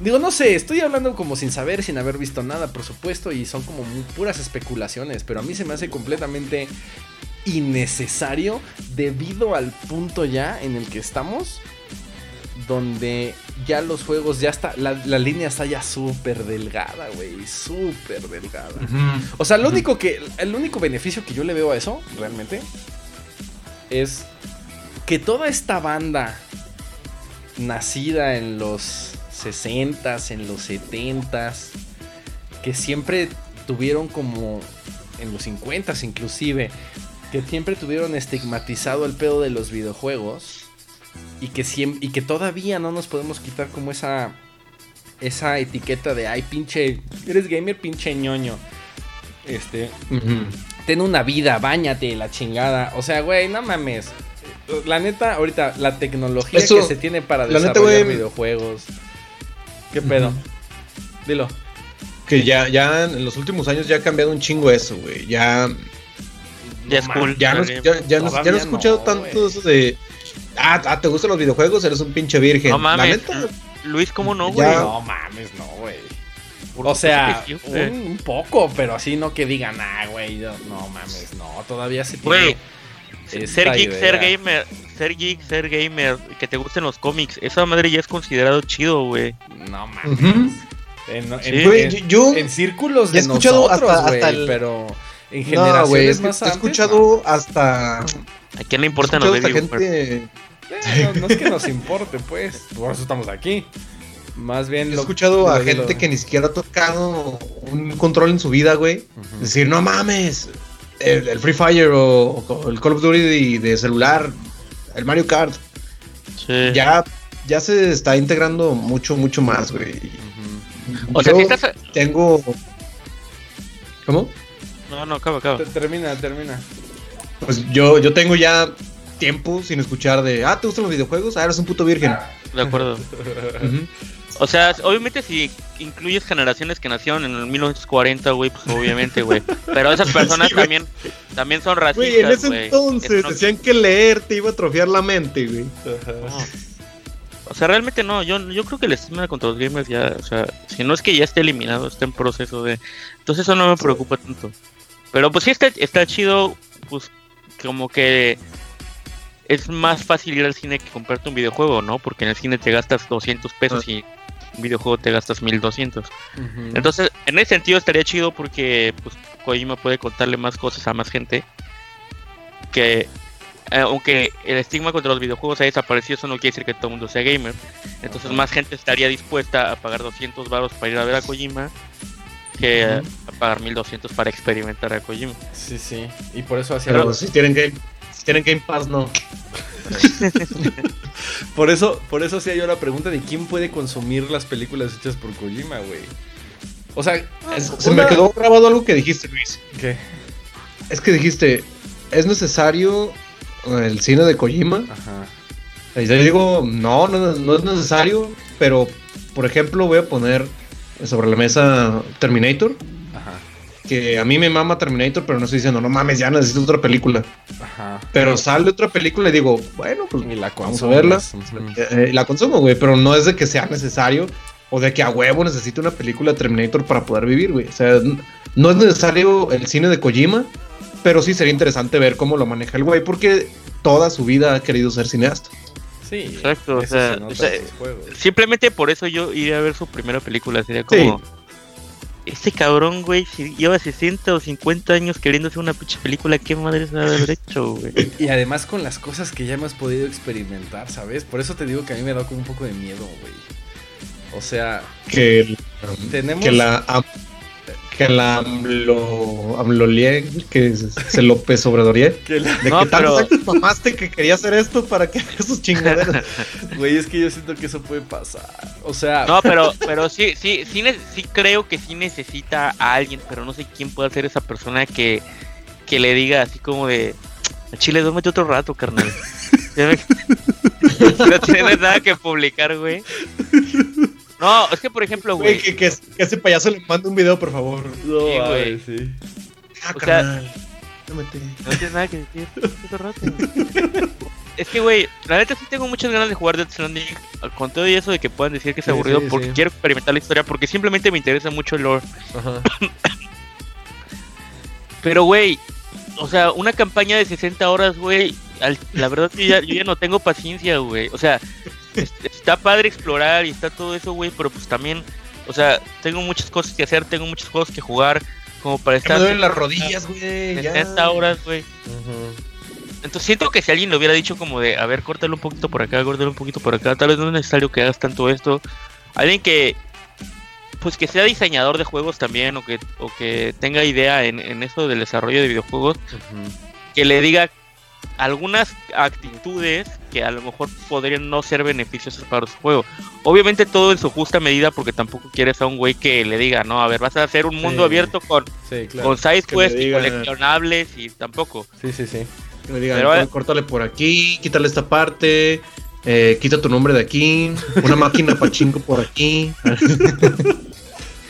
Digo, no sé, estoy hablando como sin saber, sin haber visto nada, por supuesto, y son como muy puras especulaciones, pero a mí se me hace completamente innecesario debido al punto ya en el que estamos, donde ya los juegos, ya está, la, la línea está ya súper delgada, güey, súper delgada. O sea, lo único que. El único beneficio que yo le veo a eso, realmente, es que toda esta banda nacida en los 60s, en los 70s, que siempre tuvieron como. En los 50s inclusive, que siempre tuvieron estigmatizado el pedo de los videojuegos. Y que, y que todavía no nos podemos quitar como esa. Esa etiqueta de ay, pinche. Eres gamer, pinche ñoño. Este ten una vida, bañate, la chingada. O sea, güey, no mames. La neta, ahorita, la tecnología Eso, que se tiene para neta, desarrollar videojuegos. ¿Qué pedo? Dilo. Que ya, ya en los últimos años ya ha cambiado un chingo eso, güey. Ya, Ya es No cool. ya, no, Gamer. ya, ya no- ya no Todavía he escuchado no, tanto eso de. Ah, ah, ¿te gustan los videojuegos? Eres un pinche virgen. No mames. La neta, Luis, ¿cómo no, güey? No mames, no, güey. O sea, un, güey. un poco, pero así no que digan, ah, güey, no mames, no, todavía se Güey, tiene Ser esta geek, ser gamer, ser geek, ser gamer, que te gusten los cómics, esa madre ya es considerado chido, güey. No mames. En, en- Sí. Güey, en- yo, en círculos de he escuchado nosotros, hasta- güey, hasta el- pero en no, generaciones güey, es que más he antes, escuchado hasta. ¿A quién le importan los baby boomers? Eh, no, no es que nos importe, pues. Por eso estamos aquí. Más bien He lo escuchado a lo- lo- gente que ni siquiera ha tocado un control en su vida, güey. Decir, no mames, el, el Free Fire o, o el Call of Duty de, de celular, el Mario Kart, Sí. ya, ya se está integrando mucho, mucho más, güey. O sea, Yo si estás. tengo... ¿Cómo? No, no, acaba, acaba. Te- Termina, termina. Pues yo, yo tengo ya tiempo sin escuchar de, ah, ¿te gustan los videojuegos? Ah, eres un puto virgen. De acuerdo. O sea, obviamente si incluyes generaciones que nacieron en el 1940, güey, pues obviamente, güey. Pero esas personas Sí, también también son Güey, en racistas, ese entonces no- decían que leer te iba a atrofiar la mente, güey. O sea, realmente no, yo, yo creo que el estigma contra los gamers ya, o sea, si no es que ya esté eliminado, está en proceso de... Entonces eso no me preocupa tanto. Pero pues sí está, está chido, pues como que es más fácil ir al cine que comprarte un videojuego, ¿no? Porque en el cine te gastas 200 pesos y en un videojuego te gastas 1200. Ujú. Entonces, en ese sentido estaría chido porque pues Kojima puede contarle más cosas a más gente. Que eh, aunque el estigma contra los videojuegos ha desaparecido, eso no quiere decir que todo el mundo sea gamer. Entonces, más gente estaría dispuesta a pagar 200 baros para ir a ver a Kojima que eh, a pagar 1200 para experimentar a Kojima. Sí, sí. Y por eso hacía. Pero si tienen Game, si tienen Game Pass, no. Por eso, por eso hacía yo la pregunta de quién puede consumir las películas hechas por Kojima, güey. O sea, Es- se una- me quedó grabado algo que dijiste, Luis. ¿Qué? Es que dijiste, ¿es necesario el cine de Kojima? Ajá. Y yo digo, no, no, no es necesario, pero por ejemplo voy a poner sobre la mesa Terminator. Que a mí me mama Terminator, pero no estoy diciendo, no mames, ya necesito otra película. Ajá. Pero sale otra película y digo, bueno, pues la vamos a verla. Eh, la consumo, güey, pero no es de que sea necesario o de que a huevo necesite una película de Terminator para poder vivir, güey. O sea, no es necesario el cine de Kojima, pero sí sería interesante ver cómo lo maneja el güey, porque toda su vida ha querido ser cineasta. Sí, exacto. O sea, simplemente por eso yo iría a ver su primera película. Sería como. Este cabrón, güey, si lleva 60 o 50 años queriendo hacer una pinche película, ¿qué madre se haber hecho, güey? Y además con las cosas que ya hemos podido experimentar, ¿sabes? Por eso te digo que a mí me da como un poco de miedo, güey. O sea, que, tenemos... que la que la AMLO, que se López Obradoría, de no, que pero... mamaste que quería hacer esto para que haga sus chingaderas. Güey, es que yo siento que eso puede pasar. O sea, no, pero pero sí sí sí sí creo que sí necesita a alguien, pero no sé quién puede ser esa persona que que le diga así como de Chile, duérmete otro rato, carnal. no tienes nada que publicar, güey. No, es que por ejemplo, güey. Que, que, ese payaso le mande un video, por favor. No, sí, güey. Sí. Ah, o sea, no tienes nada que decir. es que, güey, la neta sí tengo muchas ganas de jugar Death Stranding. Con todo y eso de que puedan decir que es aburrido, porque quiero experimentar la historia, porque simplemente me interesa mucho el lore. Ajá. Pero, güey, o sea, una campaña de 60 horas, güey. La verdad que ya, yo ya no tengo paciencia, güey. O sea, está padre explorar y está todo eso, güey, pero pues también, o sea, tengo muchas cosas que hacer, tengo muchos juegos que jugar, como para estar... Me duelen las rodillas, güey. 60 horas, güey. Entonces siento que si alguien le hubiera dicho como de, a ver, córtalo un poquito por acá, córtalo un poquito por acá, tal vez no es necesario que hagas tanto esto. Alguien que, pues que sea diseñador de juegos también, o que, o que tenga idea en, en eso del desarrollo de videojuegos, que le diga algunas actitudes que a lo mejor podrían no ser beneficiosas para su juego. Obviamente todo en su justa medida porque tampoco quieres a un güey que le diga, no, a ver, vas a hacer un mundo abierto con, con side quests y coleccionables y tampoco. Sí, sí, sí. Que me digan, córtale por aquí, quítale esta parte, eh, quita tu nombre de aquí, una máquina pachinko por aquí.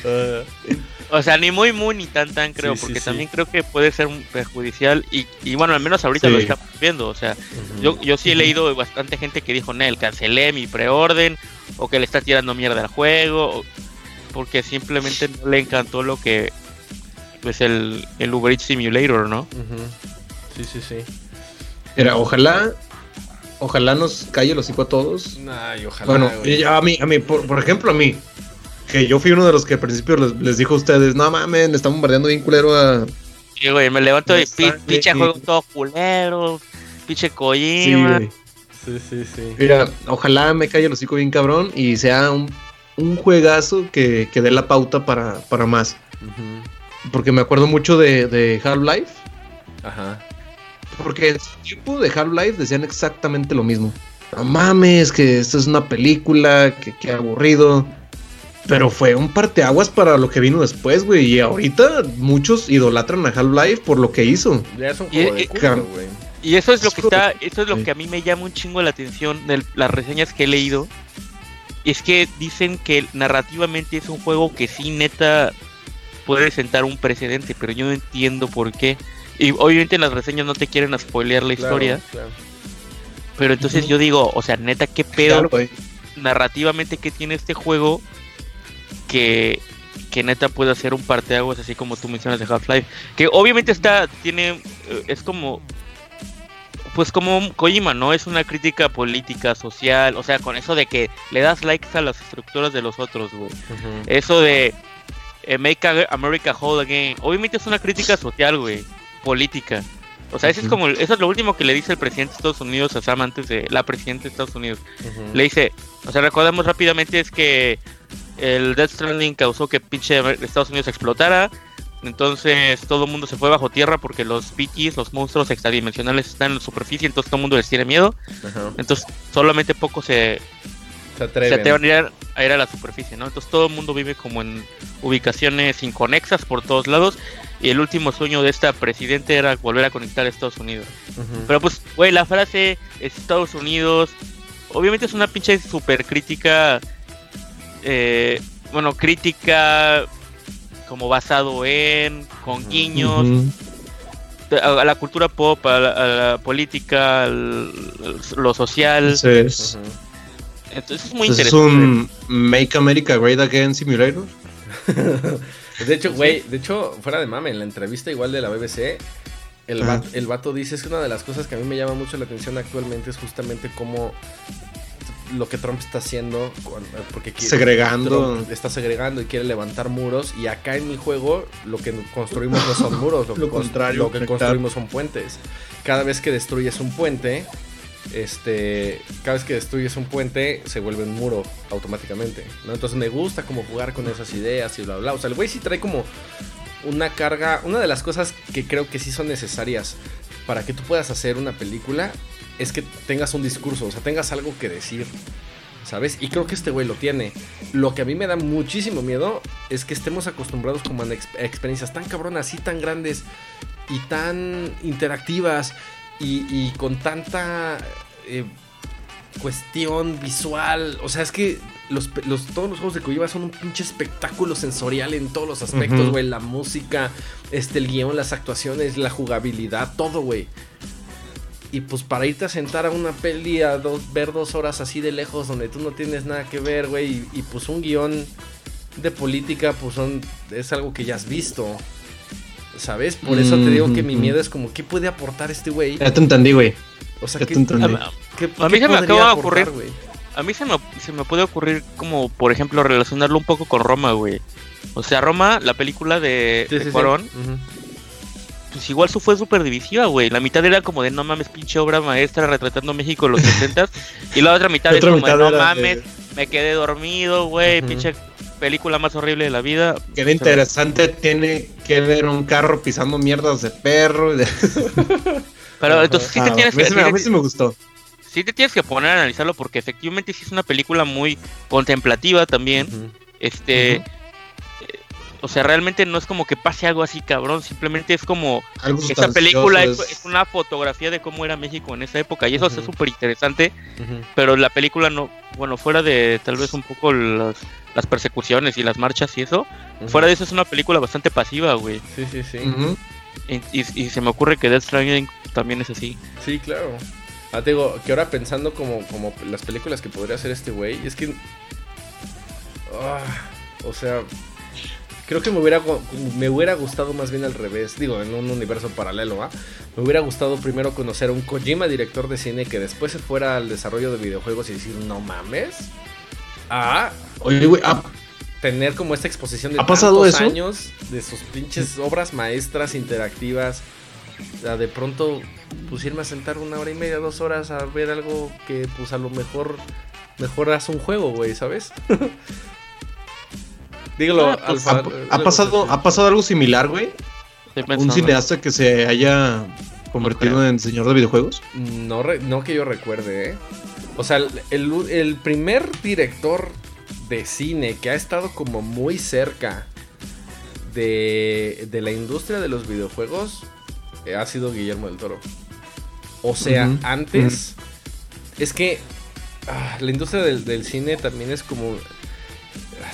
uh, O sea, ni muy, muy, ni tan, tan, creo, porque también creo que puede ser perjudicial. Y, y bueno, al menos ahorita lo estamos viendo. O sea, yo, yo sí he leído bastante gente que dijo, Nel, cancelé mi preorden, o que le está tirando mierda al juego, porque simplemente no le encantó lo que. Pues el, el Uber Eats Simulator, ¿no? Sí, sí, sí. Mira, ojalá ojalá nos calle los hocico a todos. Ay, ojalá. Bueno, a mí, a mí, por, por, ejemplo, a mí, que yo fui uno de los que al principio les, dijo a ustedes, no mames, me están bombardeando bien culero a. Sí, güey, me levanto y pinche juego todo culero, pinche Kojima. Sí, sí, sí, Mira, ojalá me calle el hocico bien cabrón y sea un, un juegazo que, que dé la pauta para, para más. Porque me acuerdo mucho de, de Half-Life. Ajá. Porque en su tiempo de Half-Life decían exactamente lo mismo. No mames, que esto es una película, que, que aburrido. Pero fue un parteaguas para lo que vino después, güey. Y ahorita muchos idolatran a Half-Life por lo que hizo. Ya es un juego y, de y eso es lo que está, eso es lo que a mí me llama un chingo la atención de las reseñas que he leído. Es que dicen que narrativamente es un juego que sí neta puede sentar un precedente, pero yo no entiendo por qué. Y obviamente las reseñas no te quieren spoilear la historia. Pero entonces yo digo, o sea, neta, qué pedo narrativamente que tiene este juego que, que neta puede hacer un parteaguas así como tú mencionas de Half-Life. Que obviamente está, tiene, eh, es como, pues como Kojima, ¿no? Es una crítica política, social, o sea, con eso de que le das likes a las estructuras de los otros, güey. Eso de eh, Make America Whole Again, obviamente es una crítica social, güey, política. O sea, eso es como, eso es lo último que le dice el presidente de Estados Unidos a Sam antes de la presidenta de Estados Unidos. Le dice, o sea, recordemos rápidamente es que el Death Stranding causó que pinche Estados Unidos explotara. Entonces todo el mundo se fue bajo tierra porque los PTs, los monstruos extradimensionales están en la superficie, entonces todo el mundo les tiene miedo. Entonces solamente pocos se, se atreven, a, ir a, la superficie, ¿no? Entonces todo el mundo vive como en ubicaciones inconexas por todos lados. Y el último sueño de esta presidente era volver a conectar a Estados Unidos. Pero pues, güey, la frase es Estados Unidos. Obviamente es una pinche super crítica eh, bueno, crítica como basado en, con guiños, a, la cultura pop, a la, política, lo social. Entonces, es muy interesante. ¿Es un Make America Great Again Simulator? de hecho, güey, de hecho, fuera de mame, en la entrevista igual de la BBC, el, el vato dice es que una de las cosas que a mí me llama mucho la atención actualmente es justamente cómo lo que Trump está haciendo porque segregando. Está segregando y quiere levantar muros y acá en mi juego lo que construimos no son muros lo, que, contrario, lo que construimos son puentes. Cada vez que destruyes un puente este cada vez que destruyes un puente se vuelve un muro automáticamente ¿no? entonces me gusta como jugar con esas ideas y bla bla. O sea el güey sí trae como una carga una de las cosas que creo que sí son necesarias para que tú puedas hacer una película es que tengas un discurso, o sea, tengas algo que decir. ¿Sabes? Y creo que este güey lo tiene. Lo que a mí me da muchísimo miedo es que estemos acostumbrados como a experiencias tan cabronas y tan grandes y tan interactivas y, con tanta eh, cuestión visual. O sea, es que los, todos los juegos de Kojima son un pinche espectáculo sensorial en todos los aspectos, güey. La música, este, el guion, las actuaciones, la jugabilidad, todo, güey. Y pues para irte a sentar a una peli a dos, ver dos horas así de lejos donde tú no tienes nada que ver, güey. Y, pues un guion de política, pues son, es algo que ya has visto. ¿Sabes? Por eso te digo que mi miedo es como, ¿qué puede aportar este güey? Ya te entendí, güey. O sea, ¿qué, a, mí se me acaba de ocurrir, A mí se me, se me puede ocurrir como, por ejemplo, relacionarlo un poco con Roma, güey. O sea, Roma, la película de, sí, pues igual su fue súper divisiva, güey. La mitad era como de no mames, pinche obra maestra retratando México en los 60 y la otra mitad es como de no mames, me quedé dormido, güey, pinche película más horrible de la vida. Qué interesante tiene que ver un carro pisando mierdas de perro. Pero entonces sí te tienes que... A mí sí me gustó. Sí te tienes que poner a analizarlo porque efectivamente sí es una película muy contemplativa también. Este... O sea, realmente no es como que pase algo así, cabrón. Simplemente es como. esta película es... una fotografía de cómo era México en esa época. Y eso es súper interesante. Pero la película no. Bueno, fuera de tal vez un poco las, persecuciones y las marchas y eso. Fuera de eso es una película bastante pasiva, güey. Sí, sí, sí. y, y, se me ocurre que Death Stranding también es así. Sí, claro. Ah, te digo, que ahora pensando como, como las películas que podría hacer este güey, es que. Ah, o sea, Creo que me hubiera, me hubiera gustado más bien al revés, digo, en un universo paralelo, ¿ah? Me hubiera gustado primero conocer a un Kojima director de cine que después se fuera al desarrollo de videojuegos y decir, no mames. A Oye, güey, tener como esta exposición de ¿Ha pasado eso? años de sus pinches obras maestras interactivas. O de pronto, pues irme a sentar una hora y media, dos horas a ver algo que, pues a lo mejor mejoras un juego, güey, ¿sabes? Dígalo, ah, pues, ha, pasado, ¿Ha pasado algo similar, güey? ¿Un cineasta que se haya convertido en señor de videojuegos? No, no que yo recuerde, ¿eh? O sea, el, primer director de cine que ha estado como muy cerca de, de la industria de los videojuegos eh, ha sido Guillermo del Toro. O sea, antes es que ah, la industria del, del, cine también es como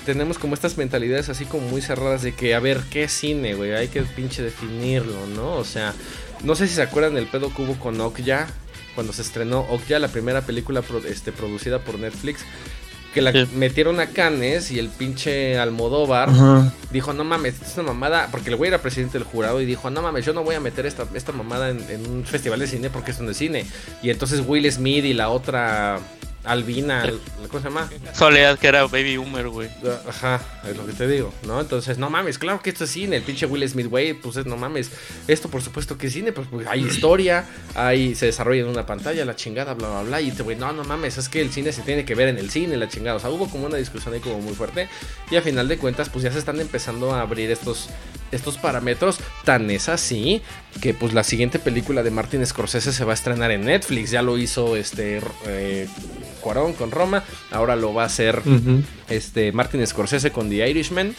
tenemos como estas mentalidades así como muy cerradas de que, a ver, ¿qué es cine, güey? Hay que pinche definirlo, ¿no? O sea, no sé si se acuerdan del pedo hubo con Okja, cuando se estrenó Okja, la primera película este, producida por Netflix, que la metieron a Cannes y el pinche Almodóvar dijo, no mames, es una mamada, porque el güey era presidente del jurado y dijo, no mames, yo no voy a meter esta, esta mamada en, en un festival de cine porque es un de cine. Y entonces Will Smith y la otra Albina, ¿cómo se llama? Soledad, que era Baby Boomer, güey. Ajá, es lo que te digo, ¿no? Entonces, no mames, claro que esto es cine. El pinche Will Smith, güey, pues es, no mames. Esto, por supuesto que es cine, pues, pues hay historia, hay, se desarrolla en una pantalla, la chingada, bla, bla, bla. Y te, güey, no, no mames, es que el cine se tiene que ver en el cine, la chingada. O sea, hubo como una discusión ahí como muy fuerte. Y a final de cuentas, pues ya se están empezando a abrir estos, estos parámetros. Tan es así que, pues, la siguiente película de Martin Scorsese se va a estrenar en Netflix. Ya lo hizo este. Eh, con Roma, ahora lo va a hacer este Martin Scorsese con The Irishman,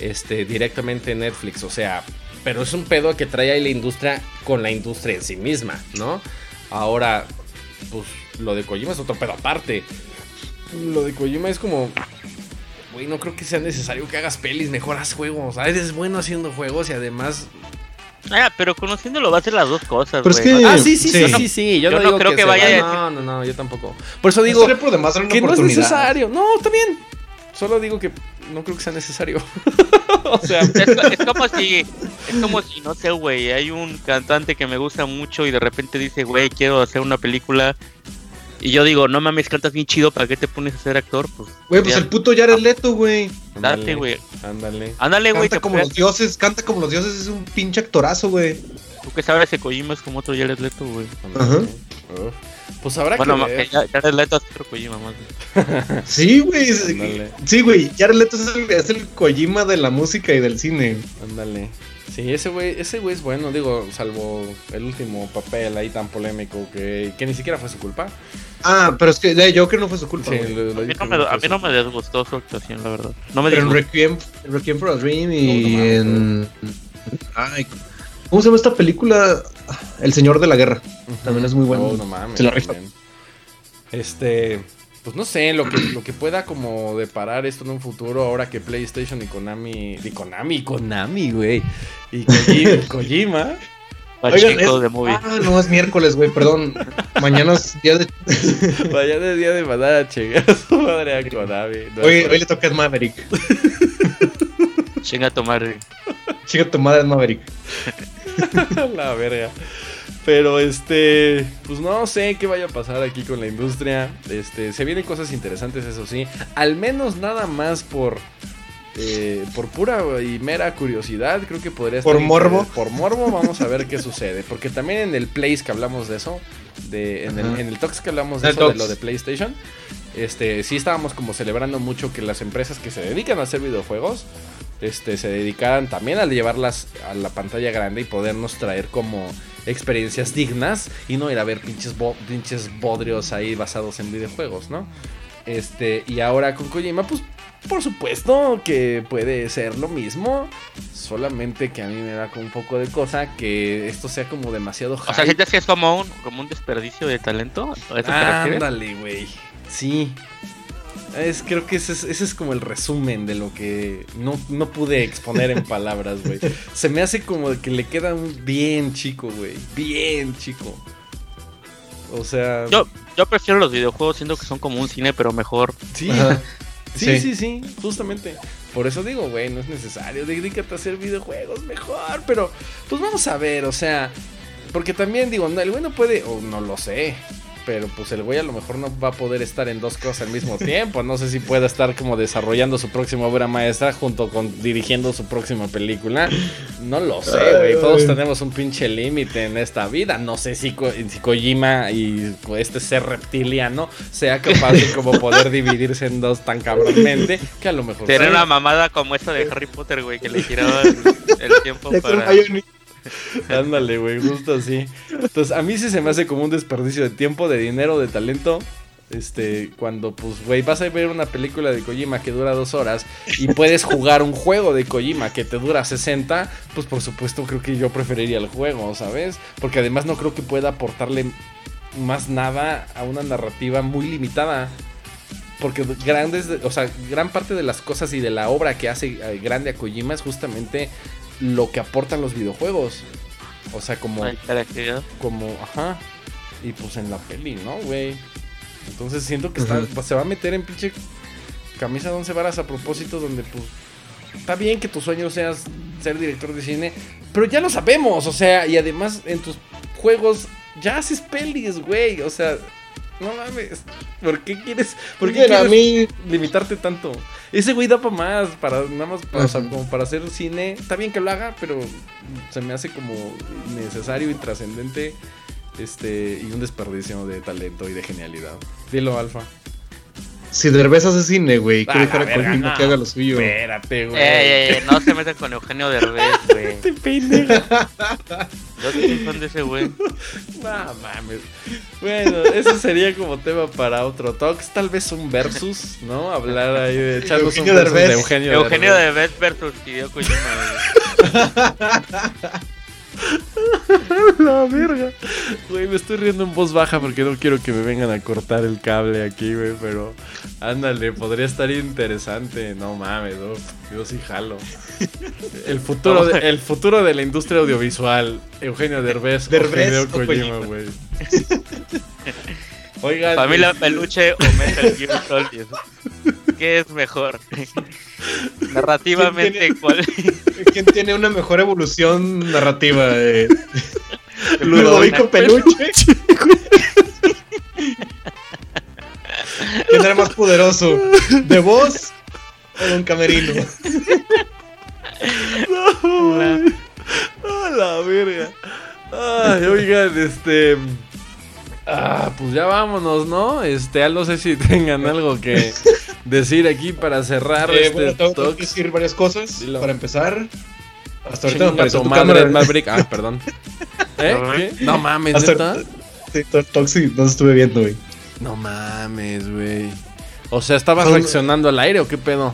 este directamente en Netflix, o sea, pero es un pedo que trae ahí la industria con la industria en sí misma, ¿no? Ahora, pues lo de Kojima es otro pedo aparte. Lo de Kojima es como güey, no creo que sea necesario que hagas pelis, mejor haz juegos. Ah, eres bueno haciendo juegos y además Ah, pero conociéndolo va a hacer las dos cosas, Pero es güey. que- Ah, sí, sí, sí, Sí. sí, sí. Yo, Yo no, no digo creo que se vaya No, no, no, yo tampoco. Por eso digo por demás que no es necesario. No, está bien. Solo digo que no creo que sea necesario. o sea, Es, es como si, es como si, no sé, güey, hay un cantante que me gusta mucho y de repente dice, güey, quiero hacer una película. Y yo digo, no mames, cantas bien chido, ¿para qué te pones a ser actor? Pues, Güey, pues ya, el puto Jared Leto, güey. date, güey. Ándale. Ándale, güey, Canta como los dioses, canta como los dioses, es un pinche actorazo, güey. Tú que sabes que Kojima es como otro Jared Leto, güey. Uf. Pues habrá Bueno, que ver. ya- Jared Leto es otro Kojima más. güey. Sí, güey. Sí, güey. Jared Leto es el, es el Kojima de la música y del cine. Ándale. Sí, ese güey, ese güey es bueno, digo, salvo el último papel ahí tan polémico que, que ni siquiera fue su culpa. Ah, pero es que de Joker no fue su culpa. Sí, güey. lo- lo A mí, no me, que a fue mí su- no me desgustó su actuación, la verdad. No me Pero en. Requiem, Requiem for a Dream y No, en. Ay, ¿Cómo se llama esta película? El Señor de la Guerra. También es muy bueno. No mames. Se la. Este, pues no sé, lo que, lo que pueda como deparar esto en un futuro, ahora que PlayStation y Konami, y Konami, Konami, güey, y Koji- Kojima, Oigan, es- de movie. Ah, no, es miércoles, güey, perdón. Mañana es día de. vaya de día de mandar a chingar a su madre a Konami. No, Hoy, es- hoy le toca a Maverick. Chinga tu madre. Chica, tu madre es Maverick. la verga. Pero este, pues no sé qué vaya a pasar aquí con la industria. Este, se vienen cosas interesantes, eso sí. Al menos nada más por eh, por pura y mera curiosidad, creo que podría Por estar morbo. inter- Por morbo, vamos a ver qué sucede. Porque también en el Place que hablamos de eso, de, en, el, en el Talks que hablamos de El eso, de lo de PlayStation, este, sí estábamos como celebrando mucho que las empresas que se dedican a hacer videojuegos, este, se dedicaran también a llevarlas a la pantalla grande y podernos traer como experiencias dignas y no ir a ver pinches, bo- pinches bodrios ahí basados en videojuegos, ¿no? Este, y ahora con Kojima, pues por supuesto que puede ser lo mismo, solamente que a mí me da como un poco de cosa que esto sea como demasiado O sea, hype. ¿sientes que es como un, como un desperdicio de talento? ¿A eso te refieres? Ándale, güey. Sí. Es, creo que ese es, ese es como el resumen de lo que no, no pude exponer en palabras, güey. Se me hace como que le queda un bien chico, güey. Bien chico. O sea. Yo, yo prefiero los videojuegos, siento que son como un cine, pero mejor. Sí. Sí, Sí. sí, sí, justamente. Por eso digo, güey, no es necesario. Dedícate a hacer videojuegos mejor. Pero, pues vamos a ver, o sea. Porque también digo, no, el güey no puede, o no lo sé. Pero pues el güey a lo mejor no va a poder estar en dos cosas al mismo tiempo. No sé si pueda estar como desarrollando su próxima obra maestra junto con dirigiendo su próxima película. No lo sé, güey. Todos tenemos un pinche límite en esta vida. No sé si, Ko- si Kojima y este ser reptiliano sea capaz de como poder dividirse en dos tan cabronmente que a lo mejor... Tener sí. una mamada como esa de Harry Potter, güey, que le giraba el, el tiempo para... Ándale, güey, justo así. Entonces, a mí sí se me hace como un desperdicio de tiempo, de dinero, de talento. Este, cuando, pues, güey, vas a ver una película de Kojima que dura dos horas y puedes jugar un juego de Kojima que te dura 60, pues por supuesto creo que yo preferiría el juego, ¿sabes? Porque además no creo que pueda aportarle más nada a una narrativa muy limitada. Porque grandes, o sea, gran parte de las cosas y de la obra que hace eh, grande a Kojima es justamente lo que aportan los videojuegos. O sea, como, la interactividad. como, ajá. Y pues en la peli, ¿no, güey? Entonces siento que está- se va a meter en pinche camisa de once varas a propósito donde pues está bien que tu sueño sea ser director de cine, pero ya lo sabemos, o sea, y además en tus juegos ya haces pelis, güey, o sea, no mames, ¿por qué quieres, por qué a quieres mí. limitarte tanto? Ese güey da para más, para nada más para, o sea, Ajá. como para hacer cine, está bien que lo haga, pero se me hace como necesario y trascendente este y un desperdicio de talento y de genialidad. Dilo, Alfa. Si Derbez hace cine, güey, quiero dejar a verga, Kojima no. que haga lo suyo. Espérate, güey. Ey, ey, ey, no se metan con Eugenio Derbez, güey. Este pendejo. Yo soy fan de ese güey. No mames. Bueno, eso sería como tema para otro talks. Tal vez un versus, ¿no? Hablar ahí de echarnos un Eugenio versus de. Eugenio, Eugenio Derbez. Derbez versus Hideo Kojima. La verga. Güey, me estoy riendo en voz baja porque no quiero que me vengan a cortar el cable aquí, güey. Pero ándale, podría estar interesante. No mames, no. Yo sí jalo. El futuro, de, el futuro de la industria audiovisual. Eugenio Derbez, Derbez o Kojima, Kojima. güey. Oigan. Familia este, Peluche o Metal Gear Solid. ¿Qué es mejor? Narrativamente, ¿Quién tiene- ¿cuál? ¿Quién tiene una mejor evolución narrativa? Eh, Ludovico Peluche. ¿Quién era más poderoso? ¿De voz o Don Camerino? A la verga. Ay, oigan, este. Ah, pues ya vámonos, ¿no? Este, ya no sé si tengan algo que decir aquí para cerrar Eh, este bueno, tengo talk. que decir varias cosas. Dilo. Para empezar, hasta ahorita me apareció tu tu cámara. Maverick. Ah, perdón. ¿Eh? ¿Qué? No mames, ¿neta? Sí, no estuve viendo, güey. No mames, güey. O sea, ¿estabas Son- reaccionando al aire o qué pedo?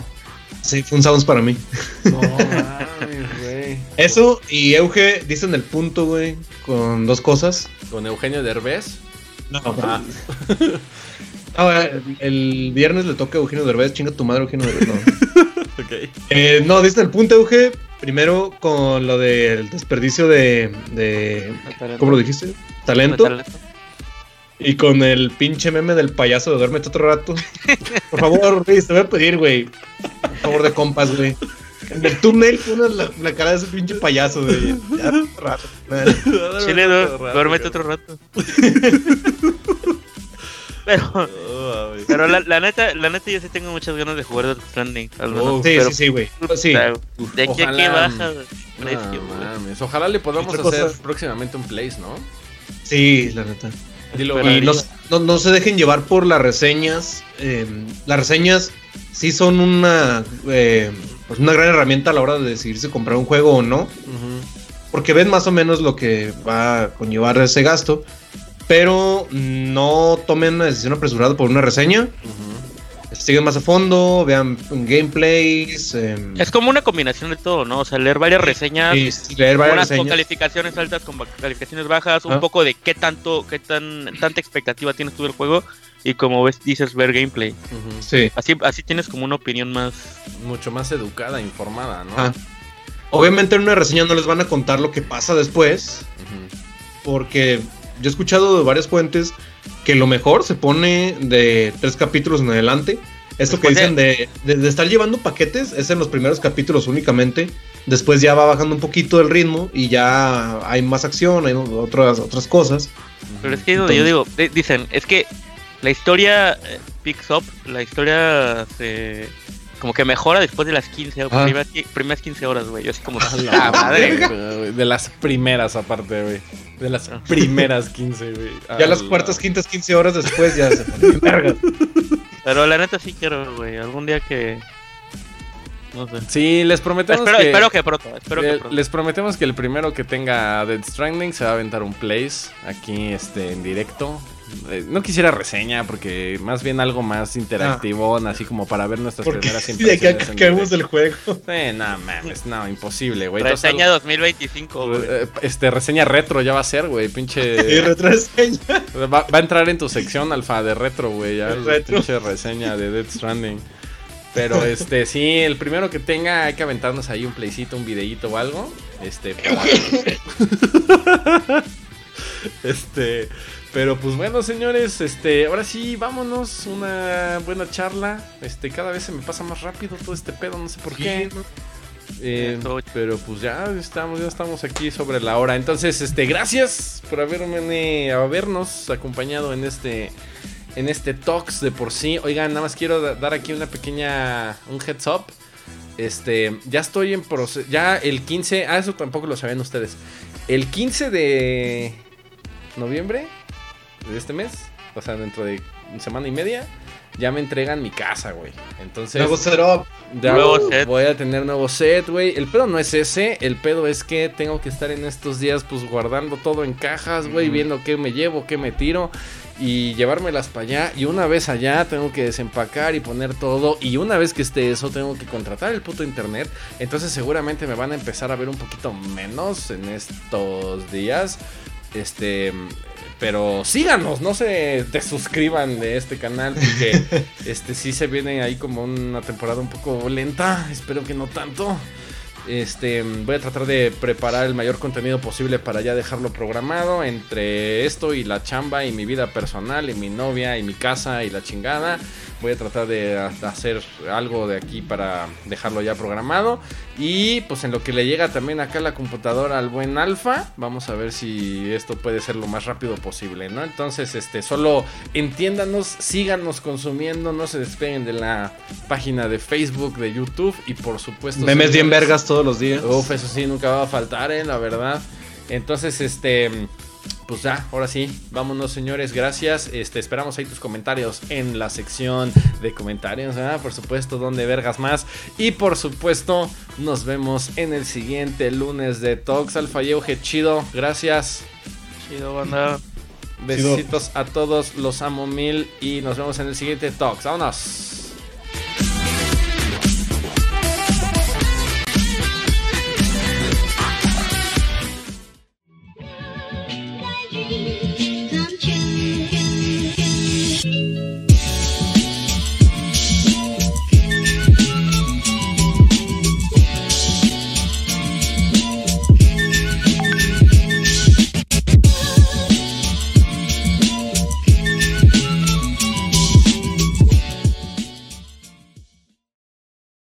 Sí, fue un sounds para mí. No mames, güey. Eso y Euge dicen el punto, güey, con dos cosas. ¿Con Eugenio Derbez? No, Ah, No, eh, el viernes le toca a Eugenio Derbez, chinga tu madre, Eugenio Derbez. No, ok. Eh, no dicen el punto, Euge. Primero con lo del desperdicio de, de. ¿Cómo lo dijiste? Talento. Y con el pinche meme del payaso de duérmete otro rato. Por favor, Luis, te voy a pedir, güey. Por favor, de compas, güey. En el túnel pone la, la cara de ese pinche payaso, güey. Ya, otro rato. Chile, du- duérmete otro rato. Pero, Oh, pero la, la neta, la neta yo sí tengo muchas ganas de jugar Death Stranding. al menos. Oh, Sí, Pero, sí, sí, güey. Sí. o sea, de aquí a que Ojalá. baja precio, No. Ojalá le podamos Otra cosa- hacer próximamente un place, ¿no? Sí, la neta. Dilo, Y no, no, no se dejen llevar por las reseñas. eh, las reseñas sí son una, eh, pues una gran herramienta a la hora de decidir si comprar un juego o no. Porque ven más o menos lo que va a conllevar ese gasto. Pero no tomen una decisión apresurada por una reseña. Siguen más a fondo, vean gameplays. eh, Es como una combinación de todo, ¿no? O sea, leer varias reseñas, y leer varias unas con calificaciones altas, con calificaciones bajas, un Ah. poco de qué tanto, qué tan, tanta expectativa tienes tú del juego y como ves, dices ver gameplay. Sí. Así, así tienes como una opinión más. Mucho más educada, informada, ¿no? Ah. Obviamente en una reseña no les van a contar lo que pasa después. Porque yo he escuchado de varias fuentes que lo mejor se pone de tres capítulos en adelante. Esto que Después dicen de, de- de estar llevando paquetes es en los primeros capítulos únicamente. Después ya va bajando un poquito el ritmo y ya hay más acción, hay otras, otras cosas. Pero es que es donde yo digo, di- dicen, es que la historia eh, picks up, la historia se. Como que mejora después de las 15 Ah. primeras, primeras 15 horas, güey. Yo así como, ¡ah, madre! güey. De las primeras, aparte, güey. De las primeras 15, güey. Ya las la- cuartas, quintas, 15 horas después ya se pone. Pero la neta sí quiero, güey. Algún día que. No sé. Sí, les prometemos Espero que... espero que pronto, espero que pronto. Les prometemos que el primero que tenga Dead Stranding se va a aventar un place aquí este, en directo. Eh, no quisiera reseña porque más bien algo más interactivo, así como para ver nuestras Porque primeras de impresiones. que en acabemos directo. del juego. Eh, no mames, no, imposible, güey. Entonces, Reseña 2025, algo- güey. eh, este, reseña retro ya va a ser, güey, pinche... retroreseña. va, va a entrar en tu sección, alfa, de retro, güey, ya, el Retro. pinche reseña de Dead Stranding. Pero este, sí, el primero que tenga, hay que aventarnos ahí un playcito, un videíto o algo. Este, este, pero pues bueno, señores, este, ahora sí, vámonos, una buena charla. Este, cada vez se me pasa más rápido todo este pedo, no sé por qué. Eh, pero pues ya estamos, ya estamos aquí sobre la hora. Entonces, este, gracias por haberme, habernos acompañado en este, en este talks de por sí. Oigan, nada más quiero da- dar aquí una pequeña, un heads up. Este, ya estoy en proceso, ya el 15, ah, eso tampoco lo sabían ustedes. El 15 de noviembre de este mes, o sea, dentro de una semana y media, ya me entregan mi casa, güey. Entonces, Luego setup. ya Nuevo set. voy a tener nuevo set, güey. El pedo no es ese, el pedo es que tengo que estar en estos días pues guardando todo en cajas, güey, viendo qué me llevo, qué me tiro y llevármelas para allá. Y una vez allá tengo que desempacar y poner todo. Y una vez que esté eso, tengo que contratar el puto internet. Entonces seguramente me van a empezar a ver un poquito menos en estos días. Este, pero síganos, no se desuscriban de este canal porque este sí se viene ahí como una temporada un poco lenta, espero que no tanto. Este, voy a tratar de preparar el mayor contenido posible para ya dejarlo programado entre esto y la chamba y mi vida personal y mi novia y mi casa y la chingada. Voy a tratar de hacer algo de aquí para dejarlo ya programado. Y pues en lo que le llega también acá la computadora al buen alfa, vamos a ver si esto puede ser lo más rápido posible, ¿no? Entonces, este, solo entiéndanos, síganos consumiendo, no se despeguen de la página de Facebook, de YouTube y por supuesto... Memes bien vergas todos los días. Uf, eso sí, nunca va a faltar, ¿eh? La verdad. Entonces, este pues ya, ahora sí, vámonos señores, gracias. Este, esperamos ahí tus comentarios en la sección de comentarios, por supuesto, donde vergas más. Y por supuesto, nos vemos en el siguiente lunes de Talks. Alfa Yeuge, chido, gracias. Chido, banda. Besitos a todos, los amo mil y nos vemos en el siguiente Talks. Vámonos.